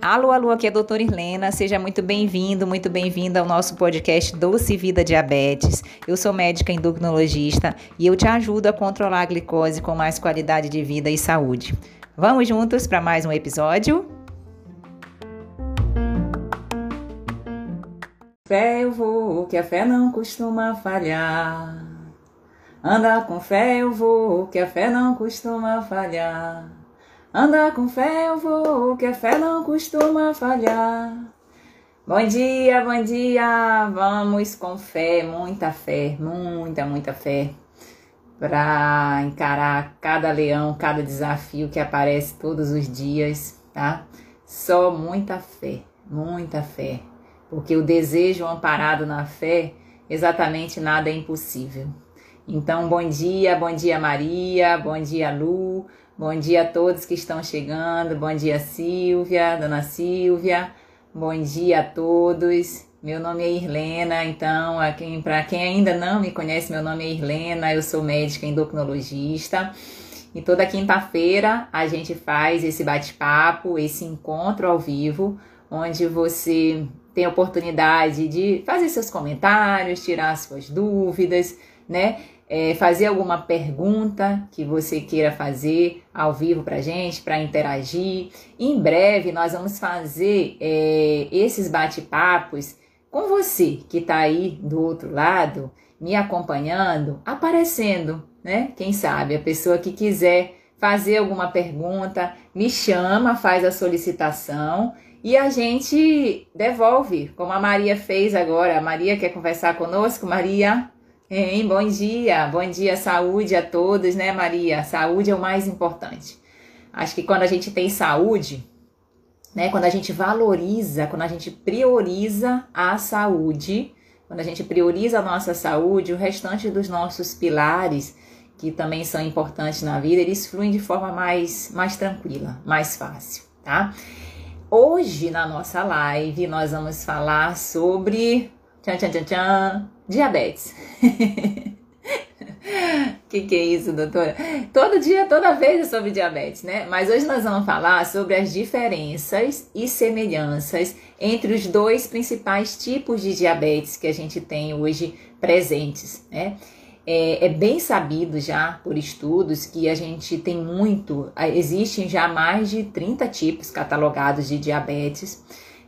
Alô, alô, aqui é a doutora Irlena. Seja muito bem-vindo, muito bem-vinda ao nosso podcast Doce Vida Diabetes. Eu sou médica endocrinologista e eu te ajudo a controlar a glicose com mais qualidade de vida e saúde. Vamos juntos para mais um episódio? Fé eu vou, que a fé não costuma falhar. Anda com fé eu vou, que a fé não costuma falhar. Anda com fé eu vou, que a fé não costuma falhar. Bom dia, bom dia. Vamos com fé, muita fé, muita, muita fé para encarar cada leão, cada desafio que aparece todos os dias, tá? Só muita fé, muita fé, porque o desejo amparado na fé, exatamente nada é impossível. Então, bom dia, bom dia Maria, bom dia Lu, Bom dia a todos que estão chegando. Bom dia, Silvia, Dona Silvia. Bom dia a todos. Meu nome é Irlena, então, para quem ainda não me conhece, meu nome é Irlena, eu sou médica endocrinologista. E toda quinta-feira a gente faz esse bate-papo, esse encontro ao vivo, onde você tem a oportunidade de fazer seus comentários, tirar suas dúvidas, né? É, fazer alguma pergunta que você queira fazer ao vivo para gente, para interagir. Em breve nós vamos fazer é, esses bate-papos com você que está aí do outro lado, me acompanhando, aparecendo, né? Quem sabe a pessoa que quiser fazer alguma pergunta, me chama, faz a solicitação e a gente devolve, como a Maria fez agora. A Maria quer conversar conosco? Maria? Hein, bom dia, bom dia, saúde a todos, né, Maria? Saúde é o mais importante. Acho que quando a gente tem saúde, né, quando a gente valoriza, quando a gente prioriza a saúde, quando a gente prioriza a nossa saúde, o restante dos nossos pilares, que também são importantes na vida, eles fluem de forma mais, mais tranquila, mais fácil, tá? Hoje, na nossa live, nós vamos falar sobre. Tchan, tchan, tchan, tchan diabetes. que que é isso, doutora? Todo dia, toda vez é sobre diabetes, né? Mas hoje nós vamos falar sobre as diferenças e semelhanças entre os dois principais tipos de diabetes que a gente tem hoje presentes, né? É, é, bem sabido já por estudos que a gente tem muito, existem já mais de 30 tipos catalogados de diabetes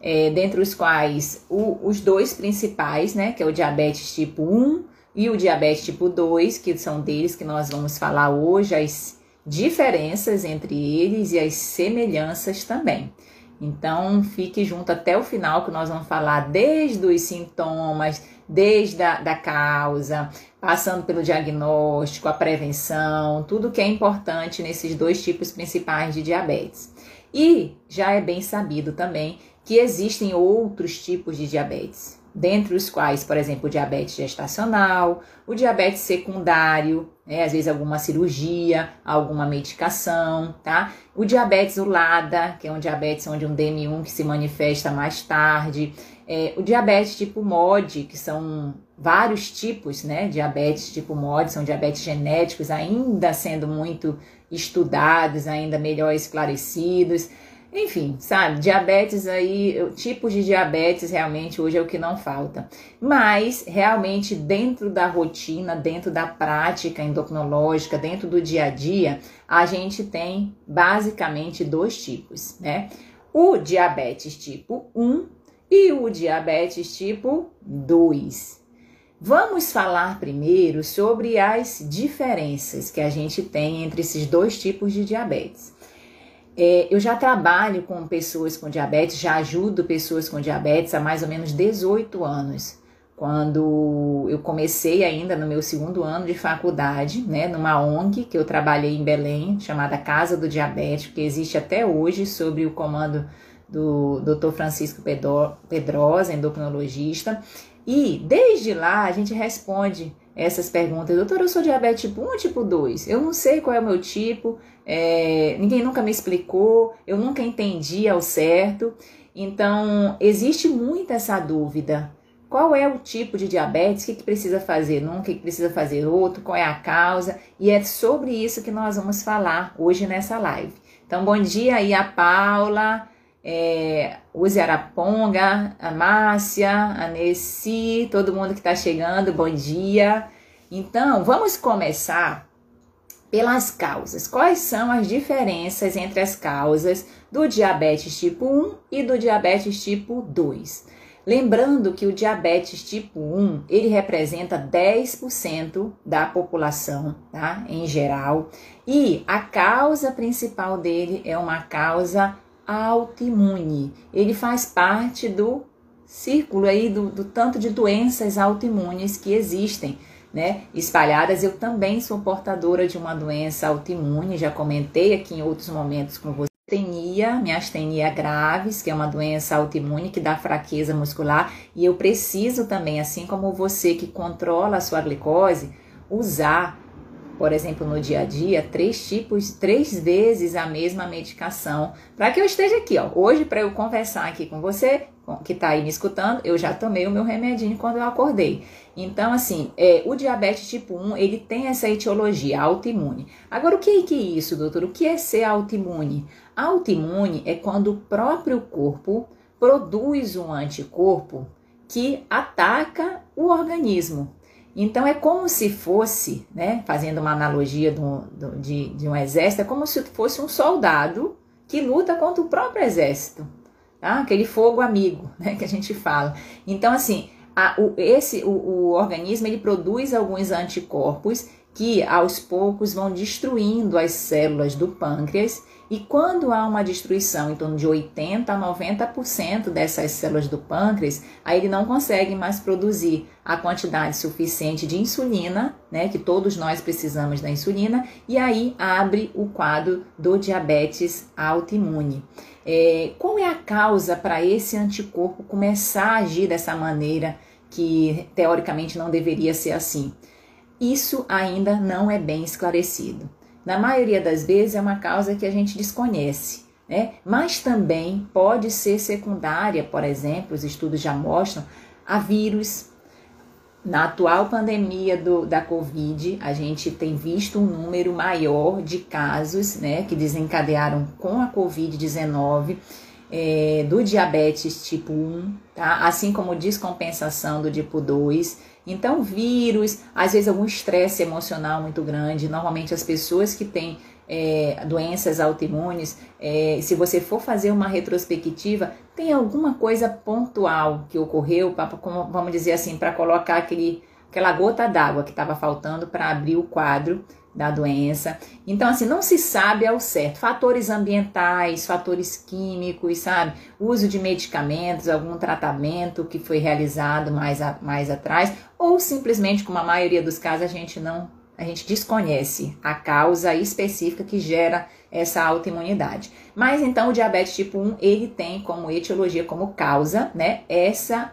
é, dentre os quais o, os dois principais, né, que é o diabetes tipo 1 e o diabetes tipo 2, que são deles que nós vamos falar hoje, as diferenças entre eles e as semelhanças também. Então, fique junto até o final que nós vamos falar desde os sintomas, desde a da causa, passando pelo diagnóstico, a prevenção, tudo que é importante nesses dois tipos principais de diabetes. E já é bem sabido também que existem outros tipos de diabetes, dentre os quais, por exemplo, o diabetes gestacional, o diabetes secundário, né, às vezes alguma cirurgia, alguma medicação, tá? O diabetes ulada, que é um diabetes onde um DM1 que se manifesta mais tarde, é, o diabetes tipo MOD, que são vários tipos, né? Diabetes tipo MOD, são diabetes genéticos ainda sendo muito estudados, ainda melhor esclarecidos. Enfim, sabe, diabetes aí, tipos de diabetes realmente hoje é o que não falta. Mas realmente dentro da rotina, dentro da prática endocrinológica, dentro do dia a dia, a gente tem basicamente dois tipos, né? O diabetes tipo 1 e o diabetes tipo 2. Vamos falar primeiro sobre as diferenças que a gente tem entre esses dois tipos de diabetes. É, eu já trabalho com pessoas com diabetes, já ajudo pessoas com diabetes há mais ou menos 18 anos. Quando eu comecei ainda no meu segundo ano de faculdade, né, numa ONG que eu trabalhei em Belém, chamada Casa do Diabético, que existe até hoje sob o comando do Dr. Francisco Pedrosa, endocrinologista. E desde lá a gente responde essas perguntas. Doutor, eu sou diabetes tipo 1 ou tipo 2? Eu não sei qual é o meu tipo, é, ninguém nunca me explicou, eu nunca entendi ao certo. Então, existe muito essa dúvida qual é o tipo de diabetes, o que, que precisa fazer num, o que, que precisa fazer outro, qual é a causa, e é sobre isso que nós vamos falar hoje nessa live. Então, bom dia aí a Paula, é, o Zaraponga, a Márcia, a Nessi, todo mundo que está chegando, bom dia. Então, vamos começar pelas causas. Quais são as diferenças entre as causas do diabetes tipo 1 e do diabetes tipo 2? Lembrando que o diabetes tipo 1, ele representa 10% da população, tá? Em geral, e a causa principal dele é uma causa autoimune. Ele faz parte do círculo aí do, do tanto de doenças autoimunes que existem. Né, espalhadas. Eu também sou portadora de uma doença autoimune, já comentei aqui em outros momentos com você astenia, miastenia graves, que é uma doença autoimune que dá fraqueza muscular, e eu preciso também, assim como você que controla a sua glicose, usar, por exemplo, no dia a dia, três tipos, três vezes a mesma medicação, para que eu esteja aqui, ó, hoje para eu conversar aqui com você, que está aí me escutando, eu já tomei o meu remedinho quando eu acordei. Então, assim, é, o diabetes tipo 1, ele tem essa etiologia autoimune. Agora, o que é, que é isso, doutor? O que é ser autoimune? Autoimune é quando o próprio corpo produz um anticorpo que ataca o organismo. Então, é como se fosse, né, fazendo uma analogia do, do, de, de um exército, é como se fosse um soldado que luta contra o próprio exército. Tá? Aquele fogo amigo, né, que a gente fala. Então, assim, a, o, esse, o, o organismo ele produz alguns anticorpos que aos poucos vão destruindo as células do pâncreas e quando há uma destruição em torno de 80 a 90% dessas células do pâncreas, aí ele não consegue mais produzir a quantidade suficiente de insulina, né, que todos nós precisamos da insulina, e aí abre o quadro do diabetes autoimune. É, qual é a causa para esse anticorpo começar a agir dessa maneira que teoricamente não deveria ser assim? Isso ainda não é bem esclarecido. Na maioria das vezes é uma causa que a gente desconhece, né? Mas também pode ser secundária, por exemplo, os estudos já mostram, a vírus, na atual pandemia do, da Covid, a gente tem visto um número maior de casos né, que desencadearam com a Covid-19 é, do diabetes tipo 1, tá? assim como descompensação do tipo 2. Então, vírus, às vezes algum estresse emocional muito grande. Normalmente, as pessoas que têm é, doenças autoimunes, é, se você for fazer uma retrospectiva, tem alguma coisa pontual que ocorreu, pra, como, vamos dizer assim, para colocar aquele, aquela gota d'água que estava faltando para abrir o quadro da doença. Então, assim, não se sabe ao certo. Fatores ambientais, fatores químicos, sabe? Uso de medicamentos, algum tratamento que foi realizado mais, a, mais atrás, ou simplesmente, como a maioria dos casos, a gente não a gente desconhece a causa específica que gera essa autoimunidade. Mas então o diabetes tipo 1, ele tem como etiologia, como causa, né, essa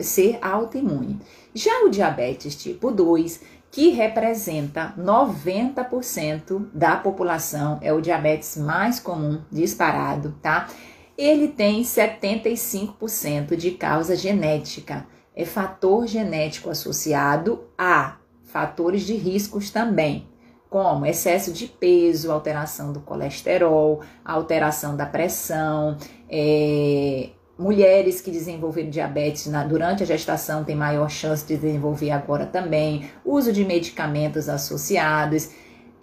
ser autoimune. Já o diabetes tipo 2, que representa 90% da população, é o diabetes mais comum disparado, tá? Ele tem 75% de causa genética. É fator genético associado a fatores de riscos também, como excesso de peso, alteração do colesterol, alteração da pressão, é, mulheres que desenvolveram diabetes na, durante a gestação têm maior chance de desenvolver agora também, uso de medicamentos associados,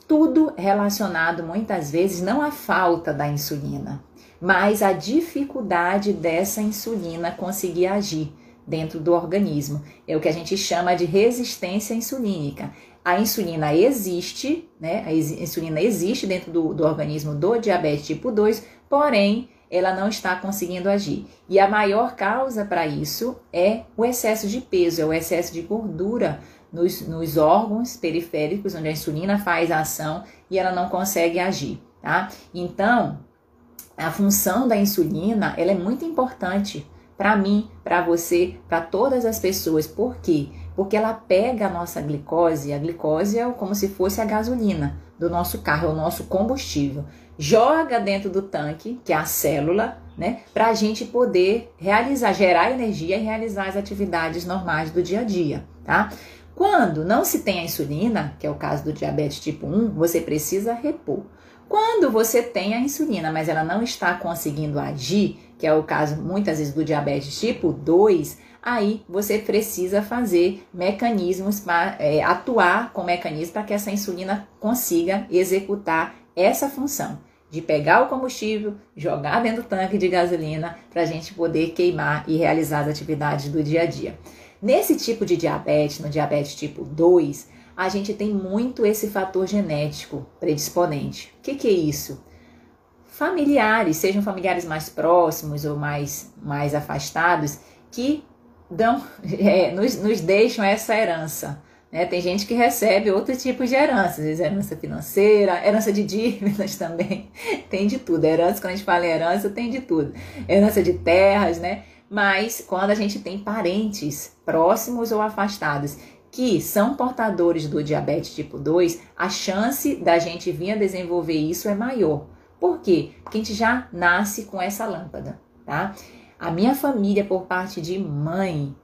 tudo relacionado muitas vezes não à falta da insulina, mas à dificuldade dessa insulina conseguir agir dentro do organismo. É o que a gente chama de resistência insulínica. A insulina existe, né? A insulina existe dentro do, do organismo do diabetes tipo 2, porém ela não está conseguindo agir. E a maior causa para isso é o excesso de peso, é o excesso de gordura nos, nos órgãos periféricos, onde a insulina faz a ação e ela não consegue agir, tá? Então, a função da insulina, ela é muito importante para mim, para você, para todas as pessoas. Por quê? Porque ela pega a nossa glicose, a glicose é como se fosse a gasolina do nosso carro, é o nosso combustível. Joga dentro do tanque, que é a célula, né? Para a gente poder realizar, gerar energia e realizar as atividades normais do dia a dia, tá? Quando não se tem a insulina, que é o caso do diabetes tipo 1, você precisa repor. Quando você tem a insulina, mas ela não está conseguindo agir, que é o caso muitas vezes do diabetes tipo 2, aí você precisa fazer mecanismos para é, atuar com mecanismos para que essa insulina consiga executar essa função de pegar o combustível, jogar dentro do tanque de gasolina para a gente poder queimar e realizar as atividades do dia a dia. Nesse tipo de diabetes, no diabetes tipo 2, a gente tem muito esse fator genético predisponente. O que, que é isso? Familiares, sejam familiares mais próximos ou mais, mais afastados, que dão, é, nos, nos deixam essa herança. Né? Tem gente que recebe outro tipo de herança, herança financeira, herança de dívidas também, tem de tudo. Herança, quando a gente fala herança, tem de tudo. Herança de terras, né? Mas quando a gente tem parentes próximos ou afastados que são portadores do diabetes tipo 2, a chance da gente vir a desenvolver isso é maior. Por quê? Porque a gente já nasce com essa lâmpada, tá? A minha família, por parte de mãe,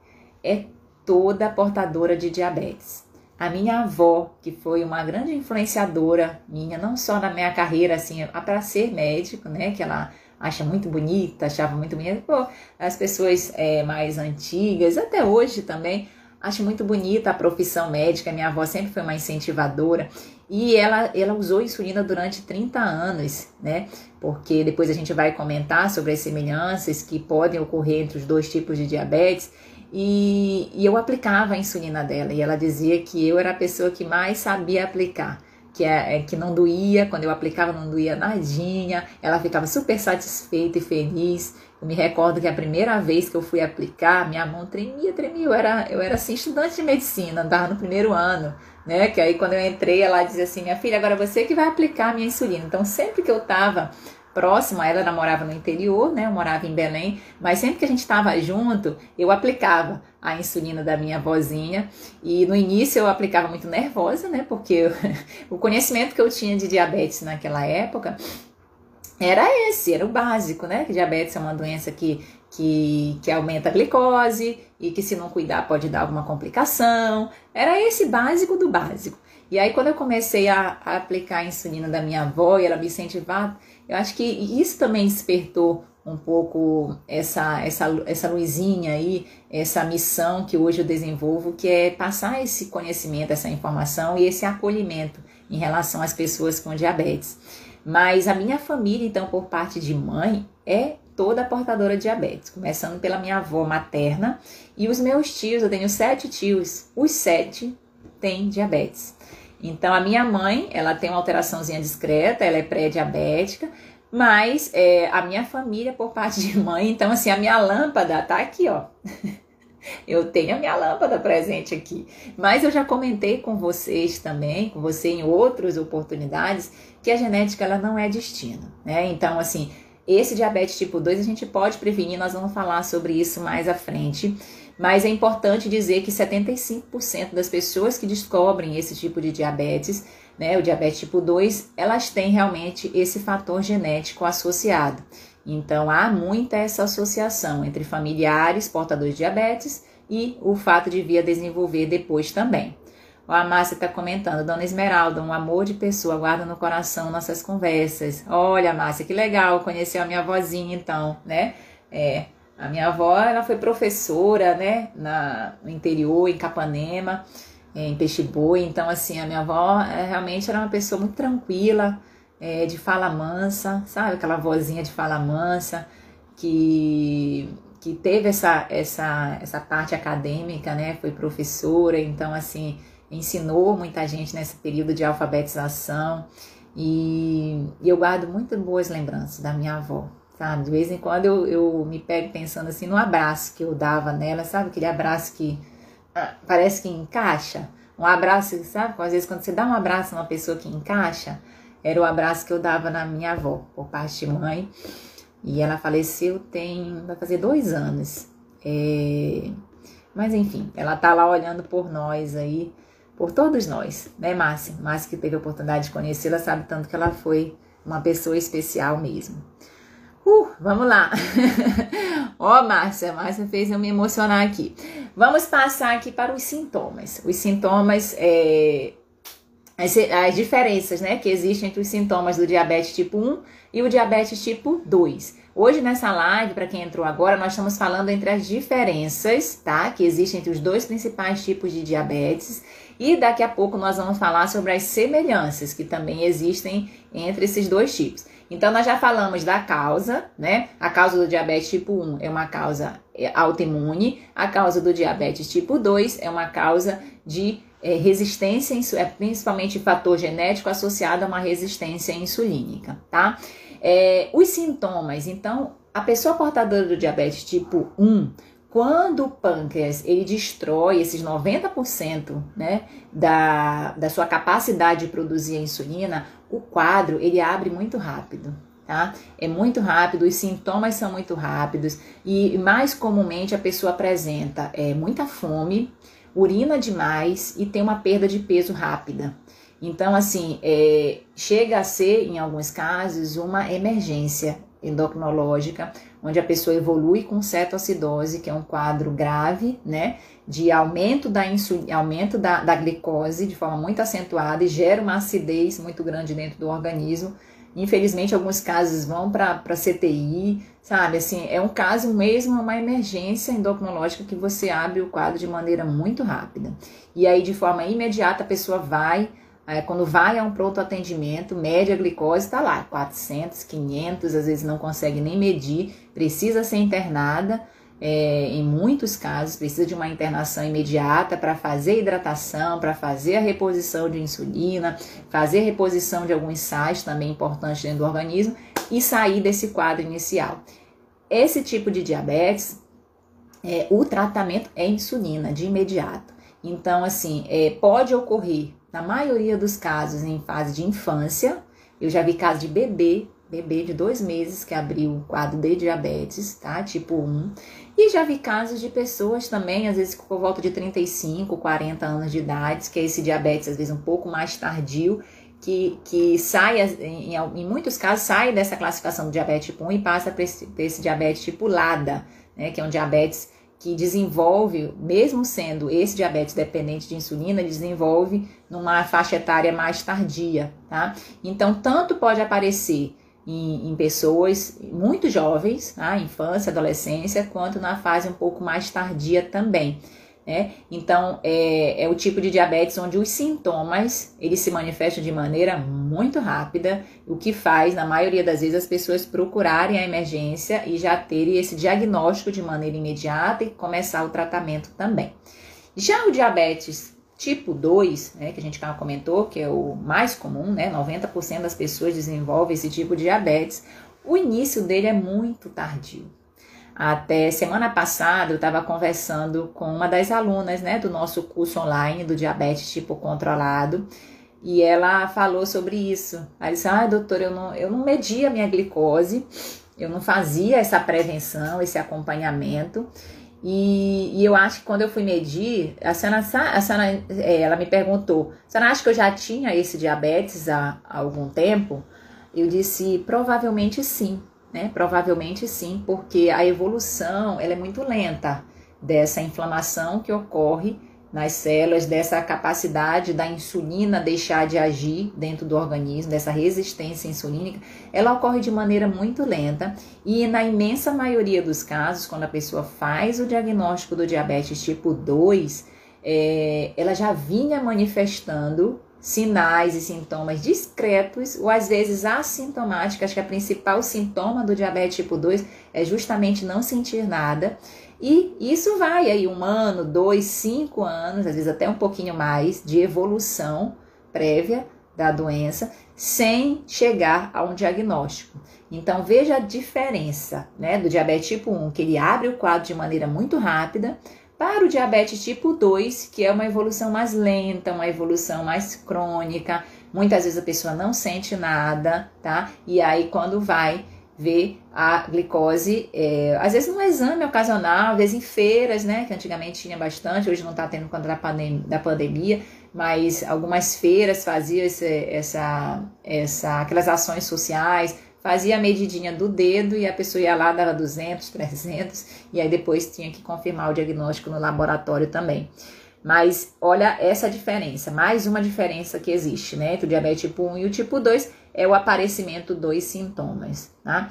é toda portadora de diabetes. A minha avó, que foi uma grande influenciadora minha, não só na minha carreira, assim, para ser médico, né? Que ela acha muito bonita, achava muito bonita. Pô, as pessoas é, mais antigas, até hoje também, Acho muito bonita a profissão médica. Minha avó sempre foi uma incentivadora. E ela, ela usou insulina durante 30 anos, né? Porque depois a gente vai comentar sobre as semelhanças que podem ocorrer entre os dois tipos de diabetes. E, e eu aplicava a insulina dela. E ela dizia que eu era a pessoa que mais sabia aplicar que, é, é, que não doía, quando eu aplicava não doía nadinha, ela ficava super satisfeita e feliz. Eu me recordo que a primeira vez que eu fui aplicar, minha mão tremia, tremia. Eu era, eu era assim, estudante de medicina, andava no primeiro ano, né? Que aí quando eu entrei, ela dizia assim: minha filha, agora você que vai aplicar a minha insulina. Então, sempre que eu tava próxima, ela morava no interior, né? Eu morava em Belém, mas sempre que a gente estava junto, eu aplicava a insulina da minha vozinha. E no início eu aplicava muito nervosa, né? Porque eu, o conhecimento que eu tinha de diabetes naquela época era esse, era o básico, né? Que diabetes é uma doença que, que, que aumenta a glicose e que se não cuidar pode dar alguma complicação. Era esse básico do básico. E aí quando eu comecei a, a aplicar a insulina da minha avó e ela me incentivava, eu acho que isso também despertou um pouco essa, essa, essa luzinha aí, essa missão que hoje eu desenvolvo, que é passar esse conhecimento, essa informação e esse acolhimento em relação às pessoas com diabetes. Mas a minha família, então, por parte de mãe, é toda portadora de diabetes, começando pela minha avó materna e os meus tios, eu tenho sete tios, os sete têm diabetes. Então, a minha mãe, ela tem uma alteraçãozinha discreta, ela é pré-diabética, mas é, a minha família, por parte de mãe, então, assim, a minha lâmpada tá aqui, ó. Eu tenho a minha lâmpada presente aqui. Mas eu já comentei com vocês também, com você em outras oportunidades, que a genética ela não é destino, né? Então, assim, esse diabetes tipo 2 a gente pode prevenir, nós vamos falar sobre isso mais à frente. Mas é importante dizer que 75% das pessoas que descobrem esse tipo de diabetes, né, o diabetes tipo 2, elas têm realmente esse fator genético associado. Então há muita essa associação entre familiares portadores de diabetes e o fato de vir a desenvolver depois também. A Márcia está comentando, Dona Esmeralda, um amor de pessoa, guarda no coração nossas conversas. Olha, Márcia, que legal, conheceu a minha vozinha então, né? É, a minha avó, ela foi professora, né, na, no interior, em Capanema, em Peixe Boi. Então, assim, a minha avó é, realmente era uma pessoa muito tranquila, é, de fala mansa, sabe? Aquela vozinha de fala mansa, que, que teve essa, essa, essa parte acadêmica, né? Foi professora, então, assim, ensinou muita gente nesse período de alfabetização. E, e eu guardo muito boas lembranças da minha avó, sabe? De vez em quando eu, eu me pego pensando assim no abraço que eu dava nela, sabe? Aquele abraço que ah, parece que encaixa. Um abraço, sabe? Às vezes quando você dá um abraço numa pessoa que encaixa, era o abraço que eu dava na minha avó, por parte de mãe. E ela faleceu tem, vai fazer dois anos. É... Mas enfim, ela tá lá olhando por nós aí, por todos nós, né, Márcia? Márcia que teve a oportunidade de conhecê-la sabe tanto que ela foi uma pessoa especial mesmo. Uh, vamos lá. Ó, oh, Márcia, Márcia fez eu me emocionar aqui. Vamos passar aqui para os sintomas. Os sintomas, é, as, as diferenças, né, que existem entre os sintomas do diabetes tipo 1 e o diabetes tipo 2. Hoje nessa live, para quem entrou agora, nós estamos falando entre as diferenças, tá, que existem entre os dois principais tipos de diabetes e daqui a pouco nós vamos falar sobre as semelhanças que também existem entre esses dois tipos. Então, nós já falamos da causa, né? A causa do diabetes tipo 1 é uma causa é, autoimune, a causa do diabetes tipo 2 é uma causa de é, resistência, é principalmente fator genético associado a uma resistência insulínica, tá? É, os sintomas, então, a pessoa portadora do diabetes tipo 1 quando o pâncreas ele destrói esses 90% né, da, da sua capacidade de produzir a insulina, o quadro ele abre muito rápido. Tá? É muito rápido, os sintomas são muito rápidos e mais comumente a pessoa apresenta é, muita fome, urina demais e tem uma perda de peso rápida. Então, assim, é, chega a ser, em alguns casos, uma emergência endocrinológica, onde a pessoa evolui com cetoacidose, que é um quadro grave, né, de aumento da insulina, aumento da, da glicose de forma muito acentuada e gera uma acidez muito grande dentro do organismo. Infelizmente, alguns casos vão para CTI, sabe? Assim, é um caso mesmo, uma emergência endocrinológica que você abre o quadro de maneira muito rápida. E aí, de forma imediata, a pessoa vai quando vai a um pronto atendimento, mede a glicose, está lá, 400, 500, às vezes não consegue nem medir, precisa ser internada. É, em muitos casos, precisa de uma internação imediata para fazer hidratação, para fazer a reposição de insulina, fazer reposição de alguns sais também importantes dentro do organismo e sair desse quadro inicial. Esse tipo de diabetes, é, o tratamento é insulina de imediato. Então, assim, é, pode ocorrer na maioria dos casos em fase de infância. Eu já vi casos de bebê, bebê de dois meses que abriu o quadro de diabetes, tá? Tipo 1. E já vi casos de pessoas também, às vezes por volta de 35, 40 anos de idade, que é esse diabetes às vezes um pouco mais tardio, que, que sai, em, em muitos casos, sai dessa classificação do diabetes tipo 1 e passa para esse, esse diabetes tipo LADA, né? Que é um diabetes que desenvolve, mesmo sendo esse diabetes dependente de insulina, desenvolve numa faixa etária mais tardia, tá? Então, tanto pode aparecer em, em pessoas muito jovens, tá? infância, adolescência, quanto na fase um pouco mais tardia também. Né? Então, é, é o tipo de diabetes onde os sintomas eles se manifestam de maneira muito rápida, o que faz, na maioria das vezes, as pessoas procurarem a emergência e já terem esse diagnóstico de maneira imediata e começar o tratamento também. Já o diabetes tipo 2, né, que a gente comentou, que é o mais comum, né, 90% das pessoas desenvolvem esse tipo de diabetes, o início dele é muito tardio. Até semana passada eu estava conversando com uma das alunas né, do nosso curso online do diabetes tipo controlado e ela falou sobre isso. Ela disse: Ah, doutor, eu não, eu não media minha glicose, eu não fazia essa prevenção, esse acompanhamento. E, e, eu acho que quando eu fui medir, a senhora, a senhora, é, ela me perguntou: a senhora acha que eu já tinha esse diabetes há, há algum tempo? Eu disse: provavelmente sim né? Provavelmente sim, porque a evolução ela é muito lenta dessa inflamação que ocorre nas células, dessa capacidade da insulina deixar de agir dentro do organismo, dessa resistência insulínica, ela ocorre de maneira muito lenta e na imensa maioria dos casos, quando a pessoa faz o diagnóstico do diabetes tipo 2, é, ela já vinha manifestando sinais e sintomas discretos ou às vezes assintomáticos. Que a principal sintoma do diabetes tipo 2 é justamente não sentir nada. E isso vai aí um ano, dois, cinco anos, às vezes até um pouquinho mais de evolução prévia da doença, sem chegar a um diagnóstico. Então veja a diferença né, do diabetes tipo 1, que ele abre o quadro de maneira muito rápida, para o diabetes tipo 2, que é uma evolução mais lenta, uma evolução mais crônica, muitas vezes a pessoa não sente nada, tá? E aí quando vai ver a glicose, é, às vezes num exame ocasional, às vezes em feiras, né? Que antigamente tinha bastante, hoje não está tendo quando da, pandem da pandemia, mas algumas feiras faziam esse, essa, essa, aquelas ações sociais, fazia a medidinha do dedo e a pessoa ia lá, dava 200, 300, e aí depois tinha que confirmar o diagnóstico no laboratório também. Mas olha essa diferença, mais uma diferença que existe, né, entre o diabetes tipo 1 e o tipo 2 é o aparecimento dos sintomas, tá?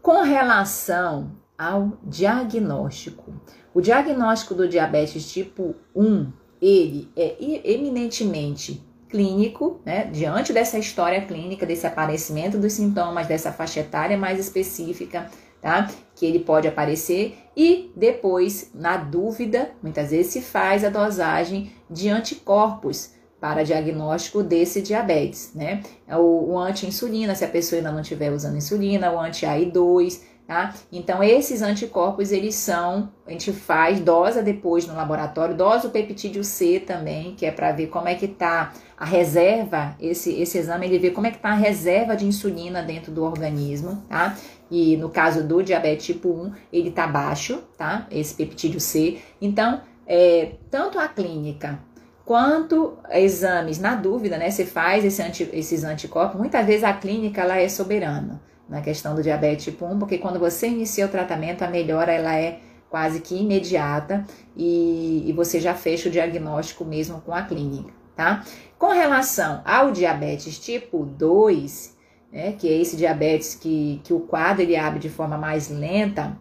Com relação ao diagnóstico, o diagnóstico do diabetes tipo 1, ele é eminentemente clínico, né? Diante dessa história clínica, desse aparecimento dos sintomas, dessa faixa etária mais específica, tá? Que ele pode aparecer e depois, na dúvida, muitas vezes se faz a dosagem de anticorpos para diagnóstico desse diabetes, né? O, o anti-insulina, se a pessoa ainda não estiver usando insulina, o anti-AI2, tá? Então, esses anticorpos, eles são, a gente faz, dosa depois no laboratório, dosa o peptídeo C também, que é para ver como é que tá a reserva, esse, esse exame, ele vê como é que tá a reserva de insulina dentro do organismo, tá? E no caso do diabetes tipo 1, ele tá baixo, tá? Esse peptídeo C. Então, é, tanto a clínica quanto exames, na dúvida, né? Você faz esse anti, esses anticorpos, muitas vezes a clínica ela é soberana na questão do diabetes tipo 1, porque quando você inicia o tratamento, a melhora ela é quase que imediata e, e você já fecha o diagnóstico mesmo com a clínica, tá? Com relação ao diabetes tipo 2, né, que é esse diabetes que, que o quadro ele abre de forma mais lenta,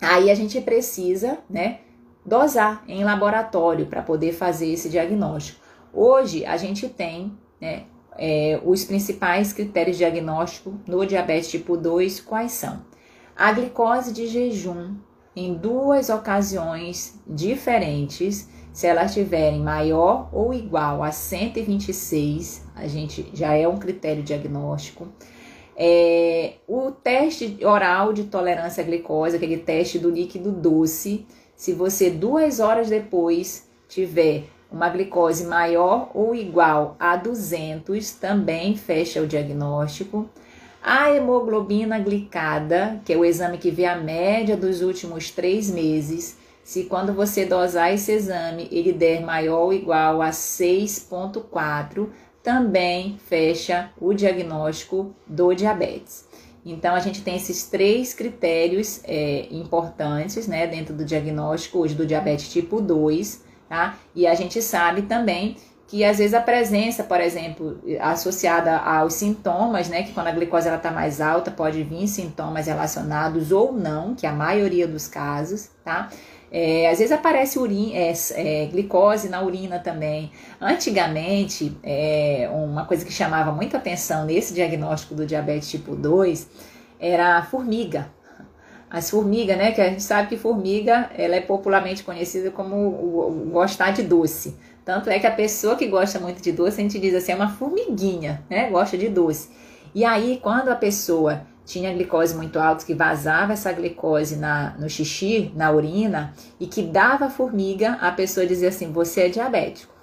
aí a gente precisa, né, dosar em laboratório para poder fazer esse diagnóstico. Hoje a gente tem, né, é, os principais critérios de diagnóstico no diabetes tipo 2, quais são? A glicose de jejum em duas ocasiões diferentes, se elas tiverem maior ou igual a 126, a gente já é um critério diagnóstico. É, o teste oral de tolerância à glicose, aquele teste do líquido doce, se você duas horas depois tiver uma glicose maior ou igual a 200 também fecha o diagnóstico. A hemoglobina glicada, que é o exame que vê a média dos últimos três meses, se quando você dosar esse exame ele der maior ou igual a 6,4, também fecha o diagnóstico do diabetes. Então, a gente tem esses três critérios é, importantes né, dentro do diagnóstico hoje do diabetes tipo 2 tá? E a gente sabe também que às vezes a presença, por exemplo, associada aos sintomas, né, que quando a glicose ela está mais alta, pode vir sintomas relacionados ou não, que é a maioria dos casos, tá? É, às vezes aparece urina, é, é, glicose na urina também. Antigamente, é, uma coisa que chamava muita atenção nesse diagnóstico do diabetes tipo 2 era a formiga, as formigas, né? Que a gente sabe que formiga ela é popularmente conhecida como o, o, gostar de doce. Tanto é que a pessoa que gosta muito de doce, a gente diz assim, é uma formiguinha, né? Gosta de doce. E aí, quando a pessoa tinha glicose muito alta, que vazava essa glicose na, no xixi, na urina, e que dava formiga, a pessoa dizia assim: você é diabético.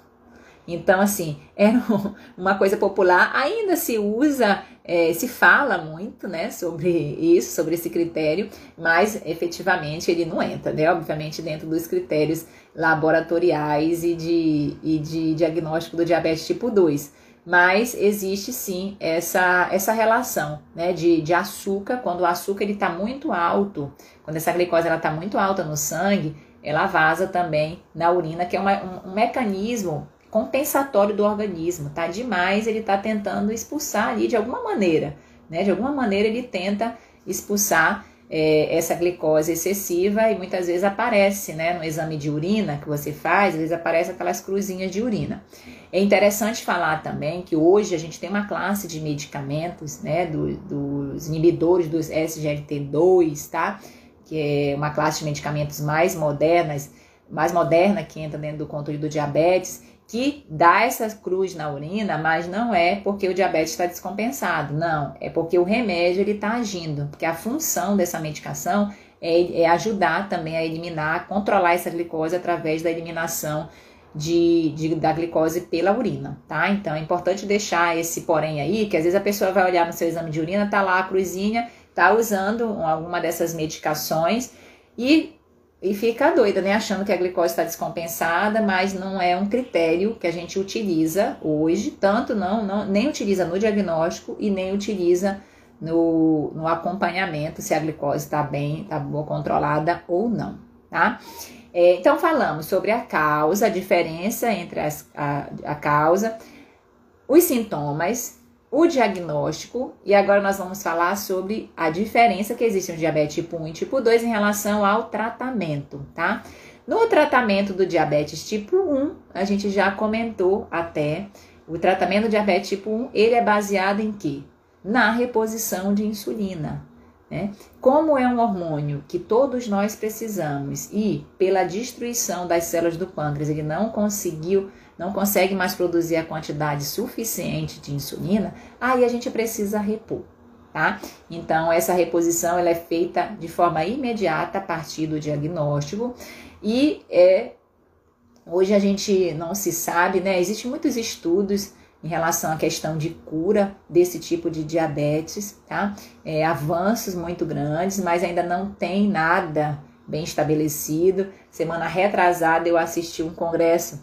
Então, assim, era uma coisa popular, ainda se usa é, se fala muito né, sobre isso, sobre esse critério, mas efetivamente ele não entra, né? Obviamente, dentro dos critérios laboratoriais e de, e de diagnóstico do diabetes tipo 2. Mas existe sim essa, essa relação né, de, de açúcar, quando o açúcar está muito alto, quando essa glicose está muito alta no sangue, ela vaza também na urina, que é uma, um, um mecanismo compensatório do organismo, tá demais, ele está tentando expulsar ali de alguma maneira, né? De alguma maneira ele tenta expulsar é, essa glicose excessiva e muitas vezes aparece, né, no exame de urina que você faz, às vezes aparece aquelas cruzinhas de urina. É interessante falar também que hoje a gente tem uma classe de medicamentos, né, do, dos inibidores dos SGLT2, tá? Que é uma classe de medicamentos mais modernas, mais moderna que entra dentro do controle do diabetes, que dá essa cruz na urina, mas não é porque o diabetes está descompensado, não, é porque o remédio ele está agindo, porque a função dessa medicação é, é, ajudar também a eliminar, a controlar essa glicose através da eliminação de, de, da glicose pela urina, tá? Então é importante deixar esse porém aí, que às vezes a pessoa vai olhar no seu exame de urina, tá lá a cruzinha, tá usando alguma dessas medicações e e fica doida, né? Achando que a glicose está descompensada, mas não é um critério que a gente utiliza hoje, tanto não, não nem utiliza no diagnóstico e nem utiliza no, no acompanhamento se a glicose está bem, está boa controlada ou não, tá? É, então falamos sobre a causa, a diferença entre as, a, a causa, os sintomas, o diagnóstico e agora nós vamos falar sobre a diferença que existe no diabetes tipo 1 e tipo 2 em relação ao tratamento, tá? No tratamento do diabetes tipo 1, a gente já comentou até, o tratamento do diabetes tipo 1, ele é baseado em quê? Na reposição de insulina. Né? Como é um hormônio que todos nós precisamos e pela destruição das células do pâncreas ele não conseguiu não consegue mais produzir a quantidade suficiente de insulina, aí a gente precisa repor, tá? Então, essa reposição ela é feita de forma imediata a partir do diagnóstico e é hoje a gente não se sabe, né? Existem muitos estudos em relação à questão de cura desse tipo de diabetes, tá? É, avanços muito grandes, mas ainda não tem nada bem estabelecido. Semana retrasada eu assisti um congresso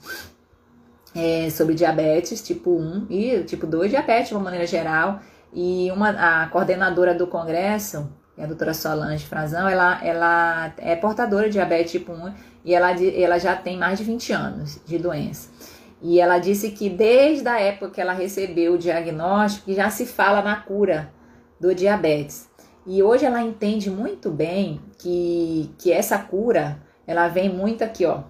é, sobre diabetes tipo 1 e tipo 2, diabetes de uma maneira geral. E uma, a coordenadora do congresso, a doutora Solange Frazão, ela, ela é portadora de diabetes tipo 1 e ela, ela já tem mais de 20 anos de doença. E ela disse que desde a época que ela recebeu o diagnóstico, já se fala na cura do diabetes. E hoje ela entende muito bem que, que essa cura, ela vem muito aqui, ó,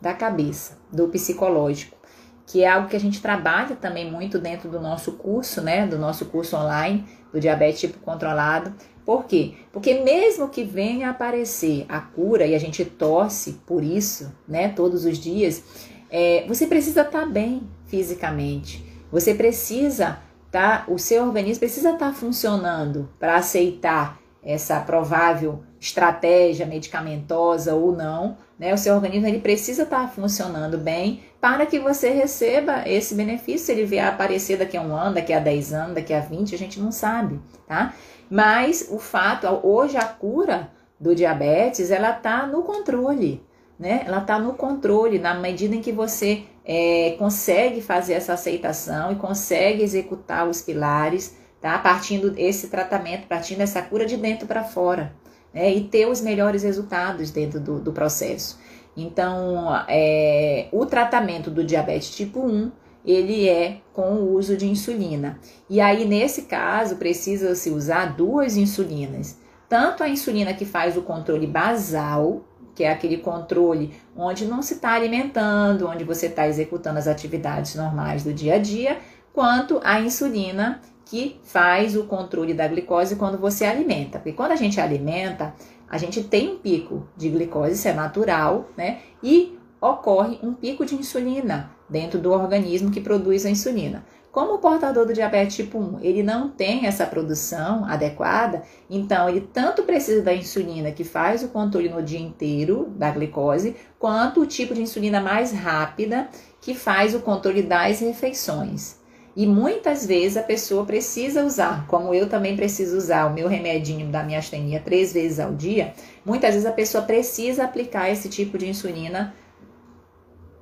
da cabeça, do psicológico que é algo que a gente trabalha também muito dentro do nosso curso, né, do nosso curso online do diabetes tipo controlado. Por quê? Porque mesmo que venha aparecer a cura e a gente torce por isso, né, todos os dias, é, você precisa estar tá bem fisicamente. Você precisa tá, o seu organismo precisa estar tá funcionando para aceitar essa provável estratégia medicamentosa ou não, né? O seu organismo ele precisa estar tá funcionando bem para que você receba esse benefício. Se ele vier aparecer daqui a um ano, daqui a 10 anos, daqui a 20, a gente não sabe, tá? Mas o fato, hoje a cura do diabetes, ela tá no controle, né? Ela tá no controle, na medida em que você é, consegue fazer essa aceitação e consegue executar os pilares, tá? Partindo desse tratamento, partindo dessa cura de dentro para fora, né? E ter os melhores resultados dentro do, do processo. Então, é, o tratamento do diabetes tipo 1, ele é com o uso de insulina. E aí, nesse caso, precisa-se usar duas insulinas. Tanto a insulina que faz o controle basal, que é aquele controle onde não se está alimentando, onde você está executando as atividades normais do dia a dia, quanto a insulina que faz o controle da glicose quando você alimenta. Porque quando a gente alimenta, a gente tem um pico de glicose, isso é natural, né? E ocorre um pico de insulina dentro do organismo que produz a insulina. Como o portador do diabetes tipo 1, ele não tem essa produção adequada, então ele tanto precisa da insulina que faz o controle no dia inteiro da glicose, quanto o tipo de insulina mais rápida que faz o controle das refeições. E muitas vezes a pessoa precisa usar, como eu também preciso usar o meu remedinho da minha astenia três vezes ao dia, muitas vezes a pessoa precisa aplicar esse tipo de insulina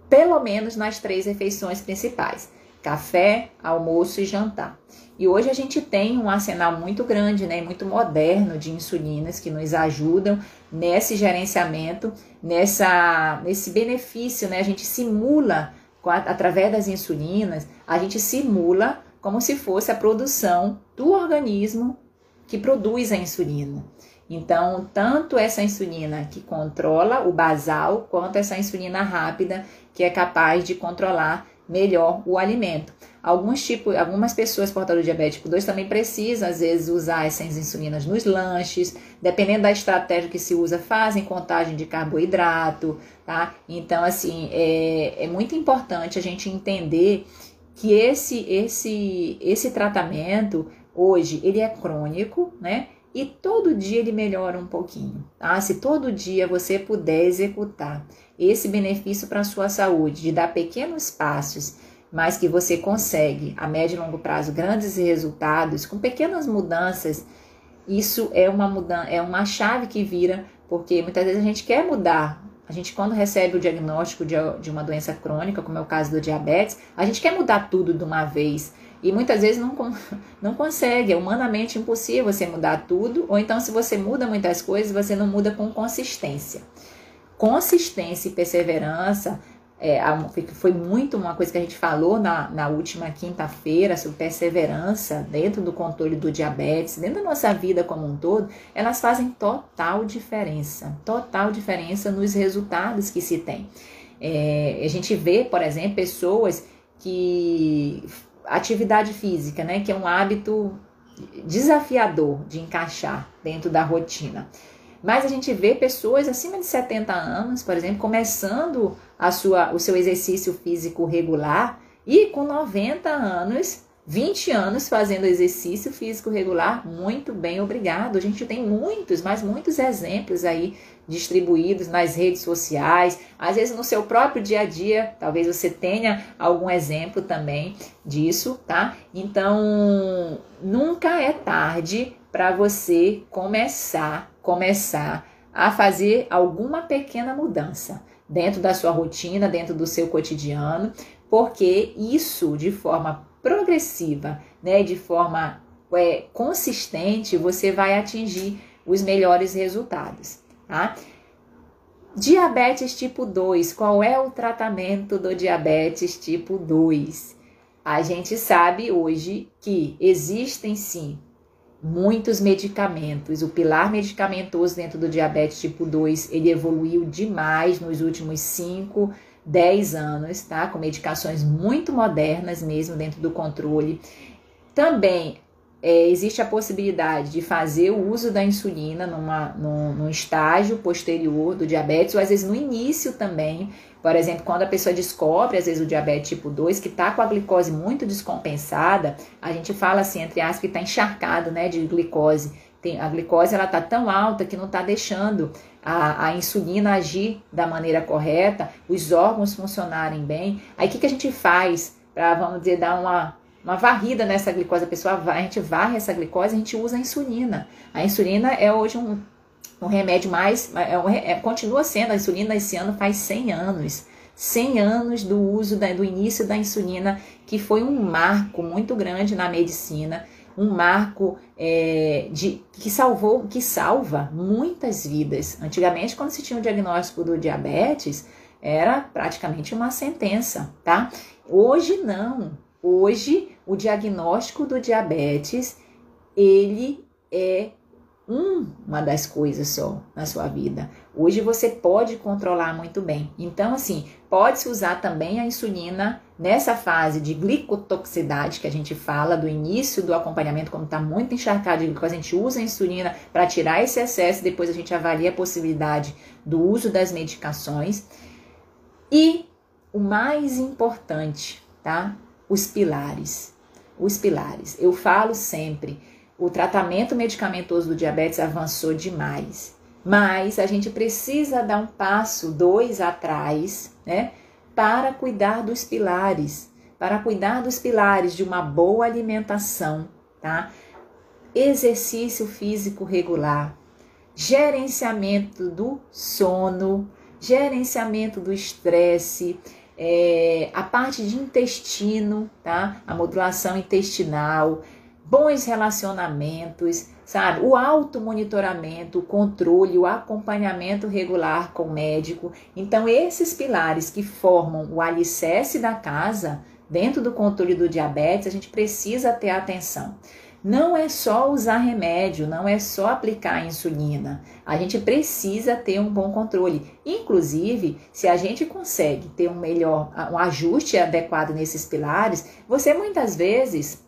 pelo menos nas três refeições principais: café, almoço e jantar. E hoje a gente tem um arsenal muito grande, né, muito moderno de insulinas que nos ajudam nesse gerenciamento, nessa, nesse benefício, né? A gente simula através das insulinas, a gente simula como se fosse a produção do organismo que produz a insulina. Então, tanto essa insulina que controla o basal, quanto essa insulina rápida que é capaz de controlar melhor o alimento. Alguns tipos, algumas pessoas portadoras de diabetes tipo 2 também precisam, às vezes, usar essas insulinas nos lanches, dependendo da estratégia que se usa, fazem contagem de carboidrato, tá? Então, assim, é, é muito importante a gente entender que esse, esse, esse tratamento, hoje, ele é crônico, né? E todo dia ele melhora um pouquinho, tá? Se todo dia você puder executar esse benefício para a sua saúde, de dar pequenos passos, mas que você consegue a médio e longo prazo grandes resultados com pequenas mudanças, isso é uma mudança, é uma chave que vira porque muitas vezes a gente quer mudar. A gente, quando recebe o diagnóstico de, de uma doença crônica, como é o caso do diabetes, a gente quer mudar tudo de uma vez. E muitas vezes não, não consegue, é humanamente impossível você mudar tudo, ou então, se você muda muitas coisas, você não muda com consistência. Consistência e perseverança é, foi muito uma coisa que a gente falou na, na última quinta-feira sobre perseverança dentro do controle do diabetes, dentro da nossa vida como um todo, elas fazem total diferença, total diferença nos resultados que se tem. É, a gente vê, por exemplo, pessoas que atividade física, né, que é um hábito desafiador de encaixar dentro da rotina. Mas a gente vê pessoas acima de 70 anos, por exemplo, começando a sua, o seu exercício físico regular e com 90 anos, 20 anos fazendo exercício físico regular, muito bem, obrigado. A gente tem muitos, mas muitos exemplos aí distribuídos nas redes sociais, às vezes no seu próprio dia a dia, talvez você tenha algum exemplo também disso, tá? Então, nunca é tarde para você começar, começar a fazer alguma pequena mudança dentro da sua rotina, dentro do seu cotidiano, porque isso de forma progressiva, né, de forma é, consistente, você vai atingir os melhores resultados, tá? Diabetes tipo 2, qual é o tratamento do diabetes tipo 2? A gente sabe hoje que existem sim muitos medicamentos. O pilar medicamentoso dentro do diabetes tipo 2, ele evoluiu demais nos últimos 5, 10 anos, tá? Com medicações muito modernas mesmo dentro do controle. Também é, existe a possibilidade de fazer o uso da insulina numa, num, num estágio posterior do diabetes, ou às vezes no início também, por exemplo, quando a pessoa descobre, às vezes, o diabetes tipo 2, que está com a glicose muito descompensada, a gente fala assim, entre aspas, que está encharcado né, de glicose. Tem, a glicose ela está tão alta que não está deixando a, a, insulina agir da maneira correta, os órgãos funcionarem bem. Aí o que, que a gente faz para, vamos dizer, dar uma, uma varrida nessa glicose? A pessoa a gente varre essa glicose, a gente usa a insulina. A insulina é hoje um um remédio mais. É um, é, continua sendo a insulina esse ano faz 100 anos. 100 anos do uso da, do início da insulina, que foi um marco muito grande na medicina, um marco é, de, que salvou, que salva muitas vidas. Antigamente, quando se tinha o diagnóstico do diabetes, era praticamente uma sentença, tá? Hoje não. Hoje o diagnóstico do diabetes ele é uma das coisas só na sua vida. Hoje você pode controlar muito bem. Então, assim, pode-se usar também a insulina nessa fase de glicotoxicidade que a gente fala do início do acompanhamento, quando está muito encharcado de glicose, a gente usa a insulina para tirar esse excesso, depois a gente avalia a possibilidade do uso das medicações. E o mais importante, tá? Os pilares. Os pilares. Eu falo sempre o tratamento medicamentoso do diabetes avançou demais. Mas a gente precisa dar um passo, dois atrás, né? Para cuidar dos pilares, para cuidar dos pilares de uma boa alimentação, tá? Exercício físico regular, gerenciamento do sono, gerenciamento do estresse, é, a parte de intestino, tá? A modulação intestinal, bons relacionamentos, sabe? O automonitoramento, o controle, o acompanhamento regular com o médico. Então, esses pilares que formam o alicerce da casa, dentro do controle do diabetes, a gente precisa ter atenção. Não é só usar remédio, não é só aplicar insulina. A gente precisa ter um bom controle. Inclusive, se a gente consegue ter um melhor, um ajuste adequado nesses pilares, você muitas vezes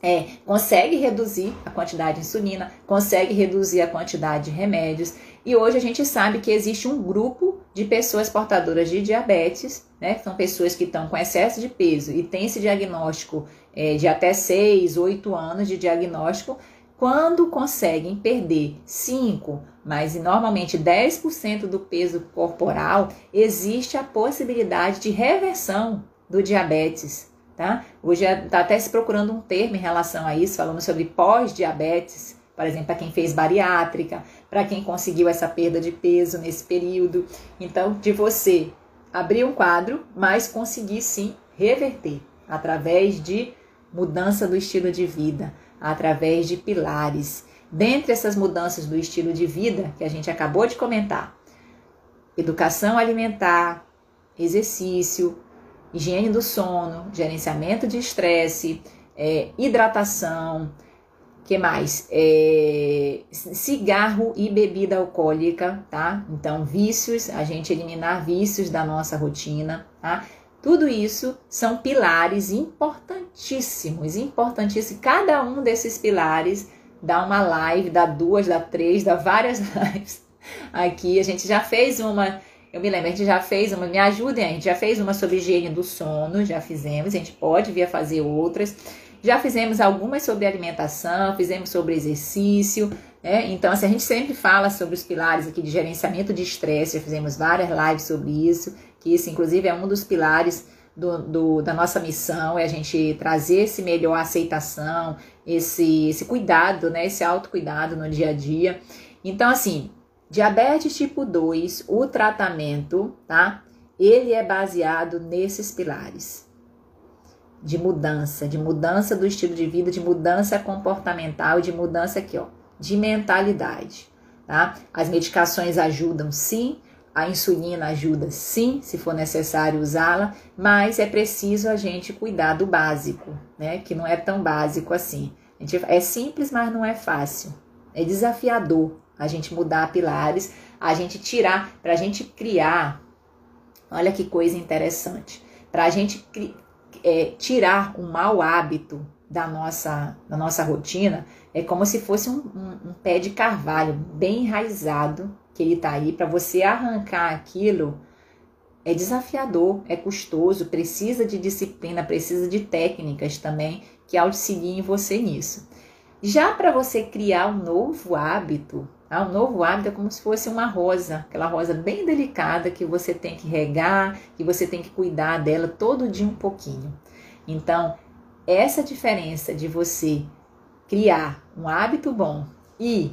é, consegue reduzir a quantidade de insulina, consegue reduzir a quantidade de remédios. E hoje a gente sabe que existe um grupo de pessoas portadoras de diabetes, né? Que são pessoas que estão com excesso de peso e têm esse diagnóstico é, de até 6, 8 anos de diagnóstico, quando conseguem perder 5, mas normalmente 10% do peso corporal, existe a possibilidade de reversão do diabetes tá? Hoje está até se procurando um termo em relação a isso, falando sobre pós-diabetes, por exemplo, para quem fez bariátrica, para quem conseguiu essa perda de peso nesse período. Então, de você abrir um quadro, mas conseguir sim reverter através de mudança do estilo de vida, através de pilares. Dentre essas mudanças do estilo de vida que a gente acabou de comentar, educação alimentar, exercício, higiene do sono, gerenciamento de estresse, é, hidratação, que mais? É, cigarro e bebida alcoólica, tá? Então, vícios, a gente eliminar vícios da nossa rotina, tá? Tudo isso são pilares importantíssimos, importantíssimos. Cada um desses pilares dá uma live, dá duas, dá três, dá várias lives. Aqui a gente já fez uma, eu me lembro, a gente já fez uma, me ajudem, a gente já fez uma sobre higiene do sono, já fizemos, a gente pode vir a fazer outras. Já fizemos algumas sobre alimentação, fizemos sobre exercício, né? Então, assim, a gente sempre fala sobre os pilares aqui de gerenciamento de estresse, já fizemos várias lives sobre isso que isso, inclusive, é um dos pilares do, do, da nossa missão, é a gente trazer esse melhor aceitação, esse, esse cuidado, né, esse autocuidado no dia a dia. Então, assim, diabetes tipo 2, o tratamento, tá? Ele é baseado nesses pilares de mudança, de mudança do estilo de vida, de mudança comportamental de mudança aqui, ó, de mentalidade, tá? As medicações ajudam sim, a insulina ajuda sim, se for necessário usá-la, mas é preciso a gente cuidar do básico, né? Que não é tão básico assim. Gente, é simples, mas não é fácil. É desafiador a gente mudar pilares, a gente tirar, para a gente criar. Olha que coisa interessante. Para a gente é, tirar um mau hábito da nossa, da nossa rotina, é como se fosse um, um, um pé de carvalho bem enraizado que ele está aí, para você arrancar aquilo, é desafiador, é custoso, precisa de disciplina, precisa de técnicas também que auxiliem você nisso. Já para você criar um novo hábito, tá? um novo hábito é como se fosse uma rosa, aquela rosa bem delicada que você tem que regar, que você tem que cuidar dela todo dia um pouquinho. Então, essa diferença de você criar um hábito bom e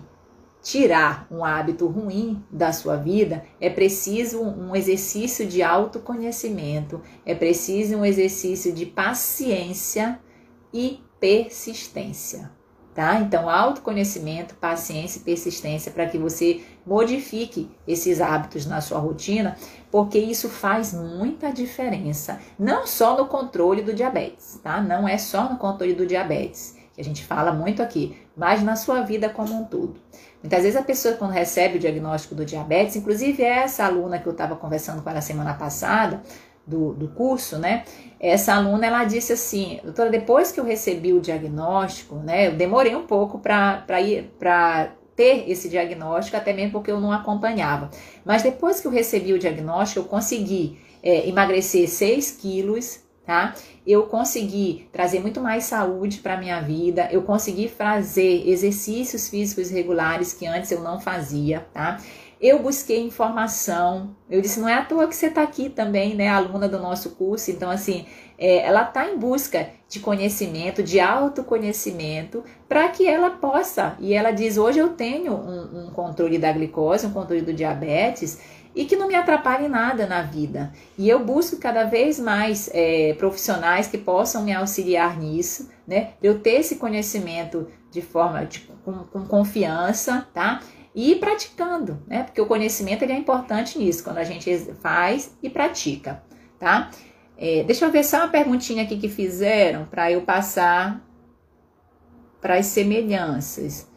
tirar um hábito ruim da sua vida, é preciso um exercício de autoconhecimento, é preciso um exercício de paciência e persistência. Tá? Então, autoconhecimento, paciência e persistência para que você modifique esses hábitos na sua rotina, porque isso faz muita diferença, não só no controle do diabetes, tá? Não é só no controle do diabetes, que a gente fala muito aqui, mas na sua vida como um todo. Muitas vezes a pessoa, quando recebe o diagnóstico do diabetes, inclusive essa aluna que eu estava conversando com ela semana passada, do, do curso, né? Essa aluna, ela disse assim, doutora, depois que eu recebi o diagnóstico, né? Eu demorei um pouco para ir para ter esse diagnóstico, até mesmo porque eu não acompanhava. Mas depois que eu recebi o diagnóstico, eu consegui é, emagrecer 6 quilos, tá? Eu consegui trazer muito mais saúde para minha vida, eu consegui fazer exercícios físicos regulares que antes eu não fazia, tá? Eu busquei informação, eu disse, não é à toa que você está aqui também, né, aluna do nosso curso, então assim, é, ela está em busca de conhecimento, de autoconhecimento, para que ela possa, e ela diz, hoje eu tenho um, um controle da glicose, um controle do diabetes, e que não me atrapalhe nada na vida. E eu busco cada vez mais é, profissionais que possam me auxiliar nisso, né? Eu ter esse conhecimento de forma de, com, com, confiança, tá? E ir praticando, né? Porque o conhecimento ele é importante nisso, quando a gente faz e pratica, tá? É, deixa eu ver só uma perguntinha aqui que fizeram para eu passar para as semelhanças.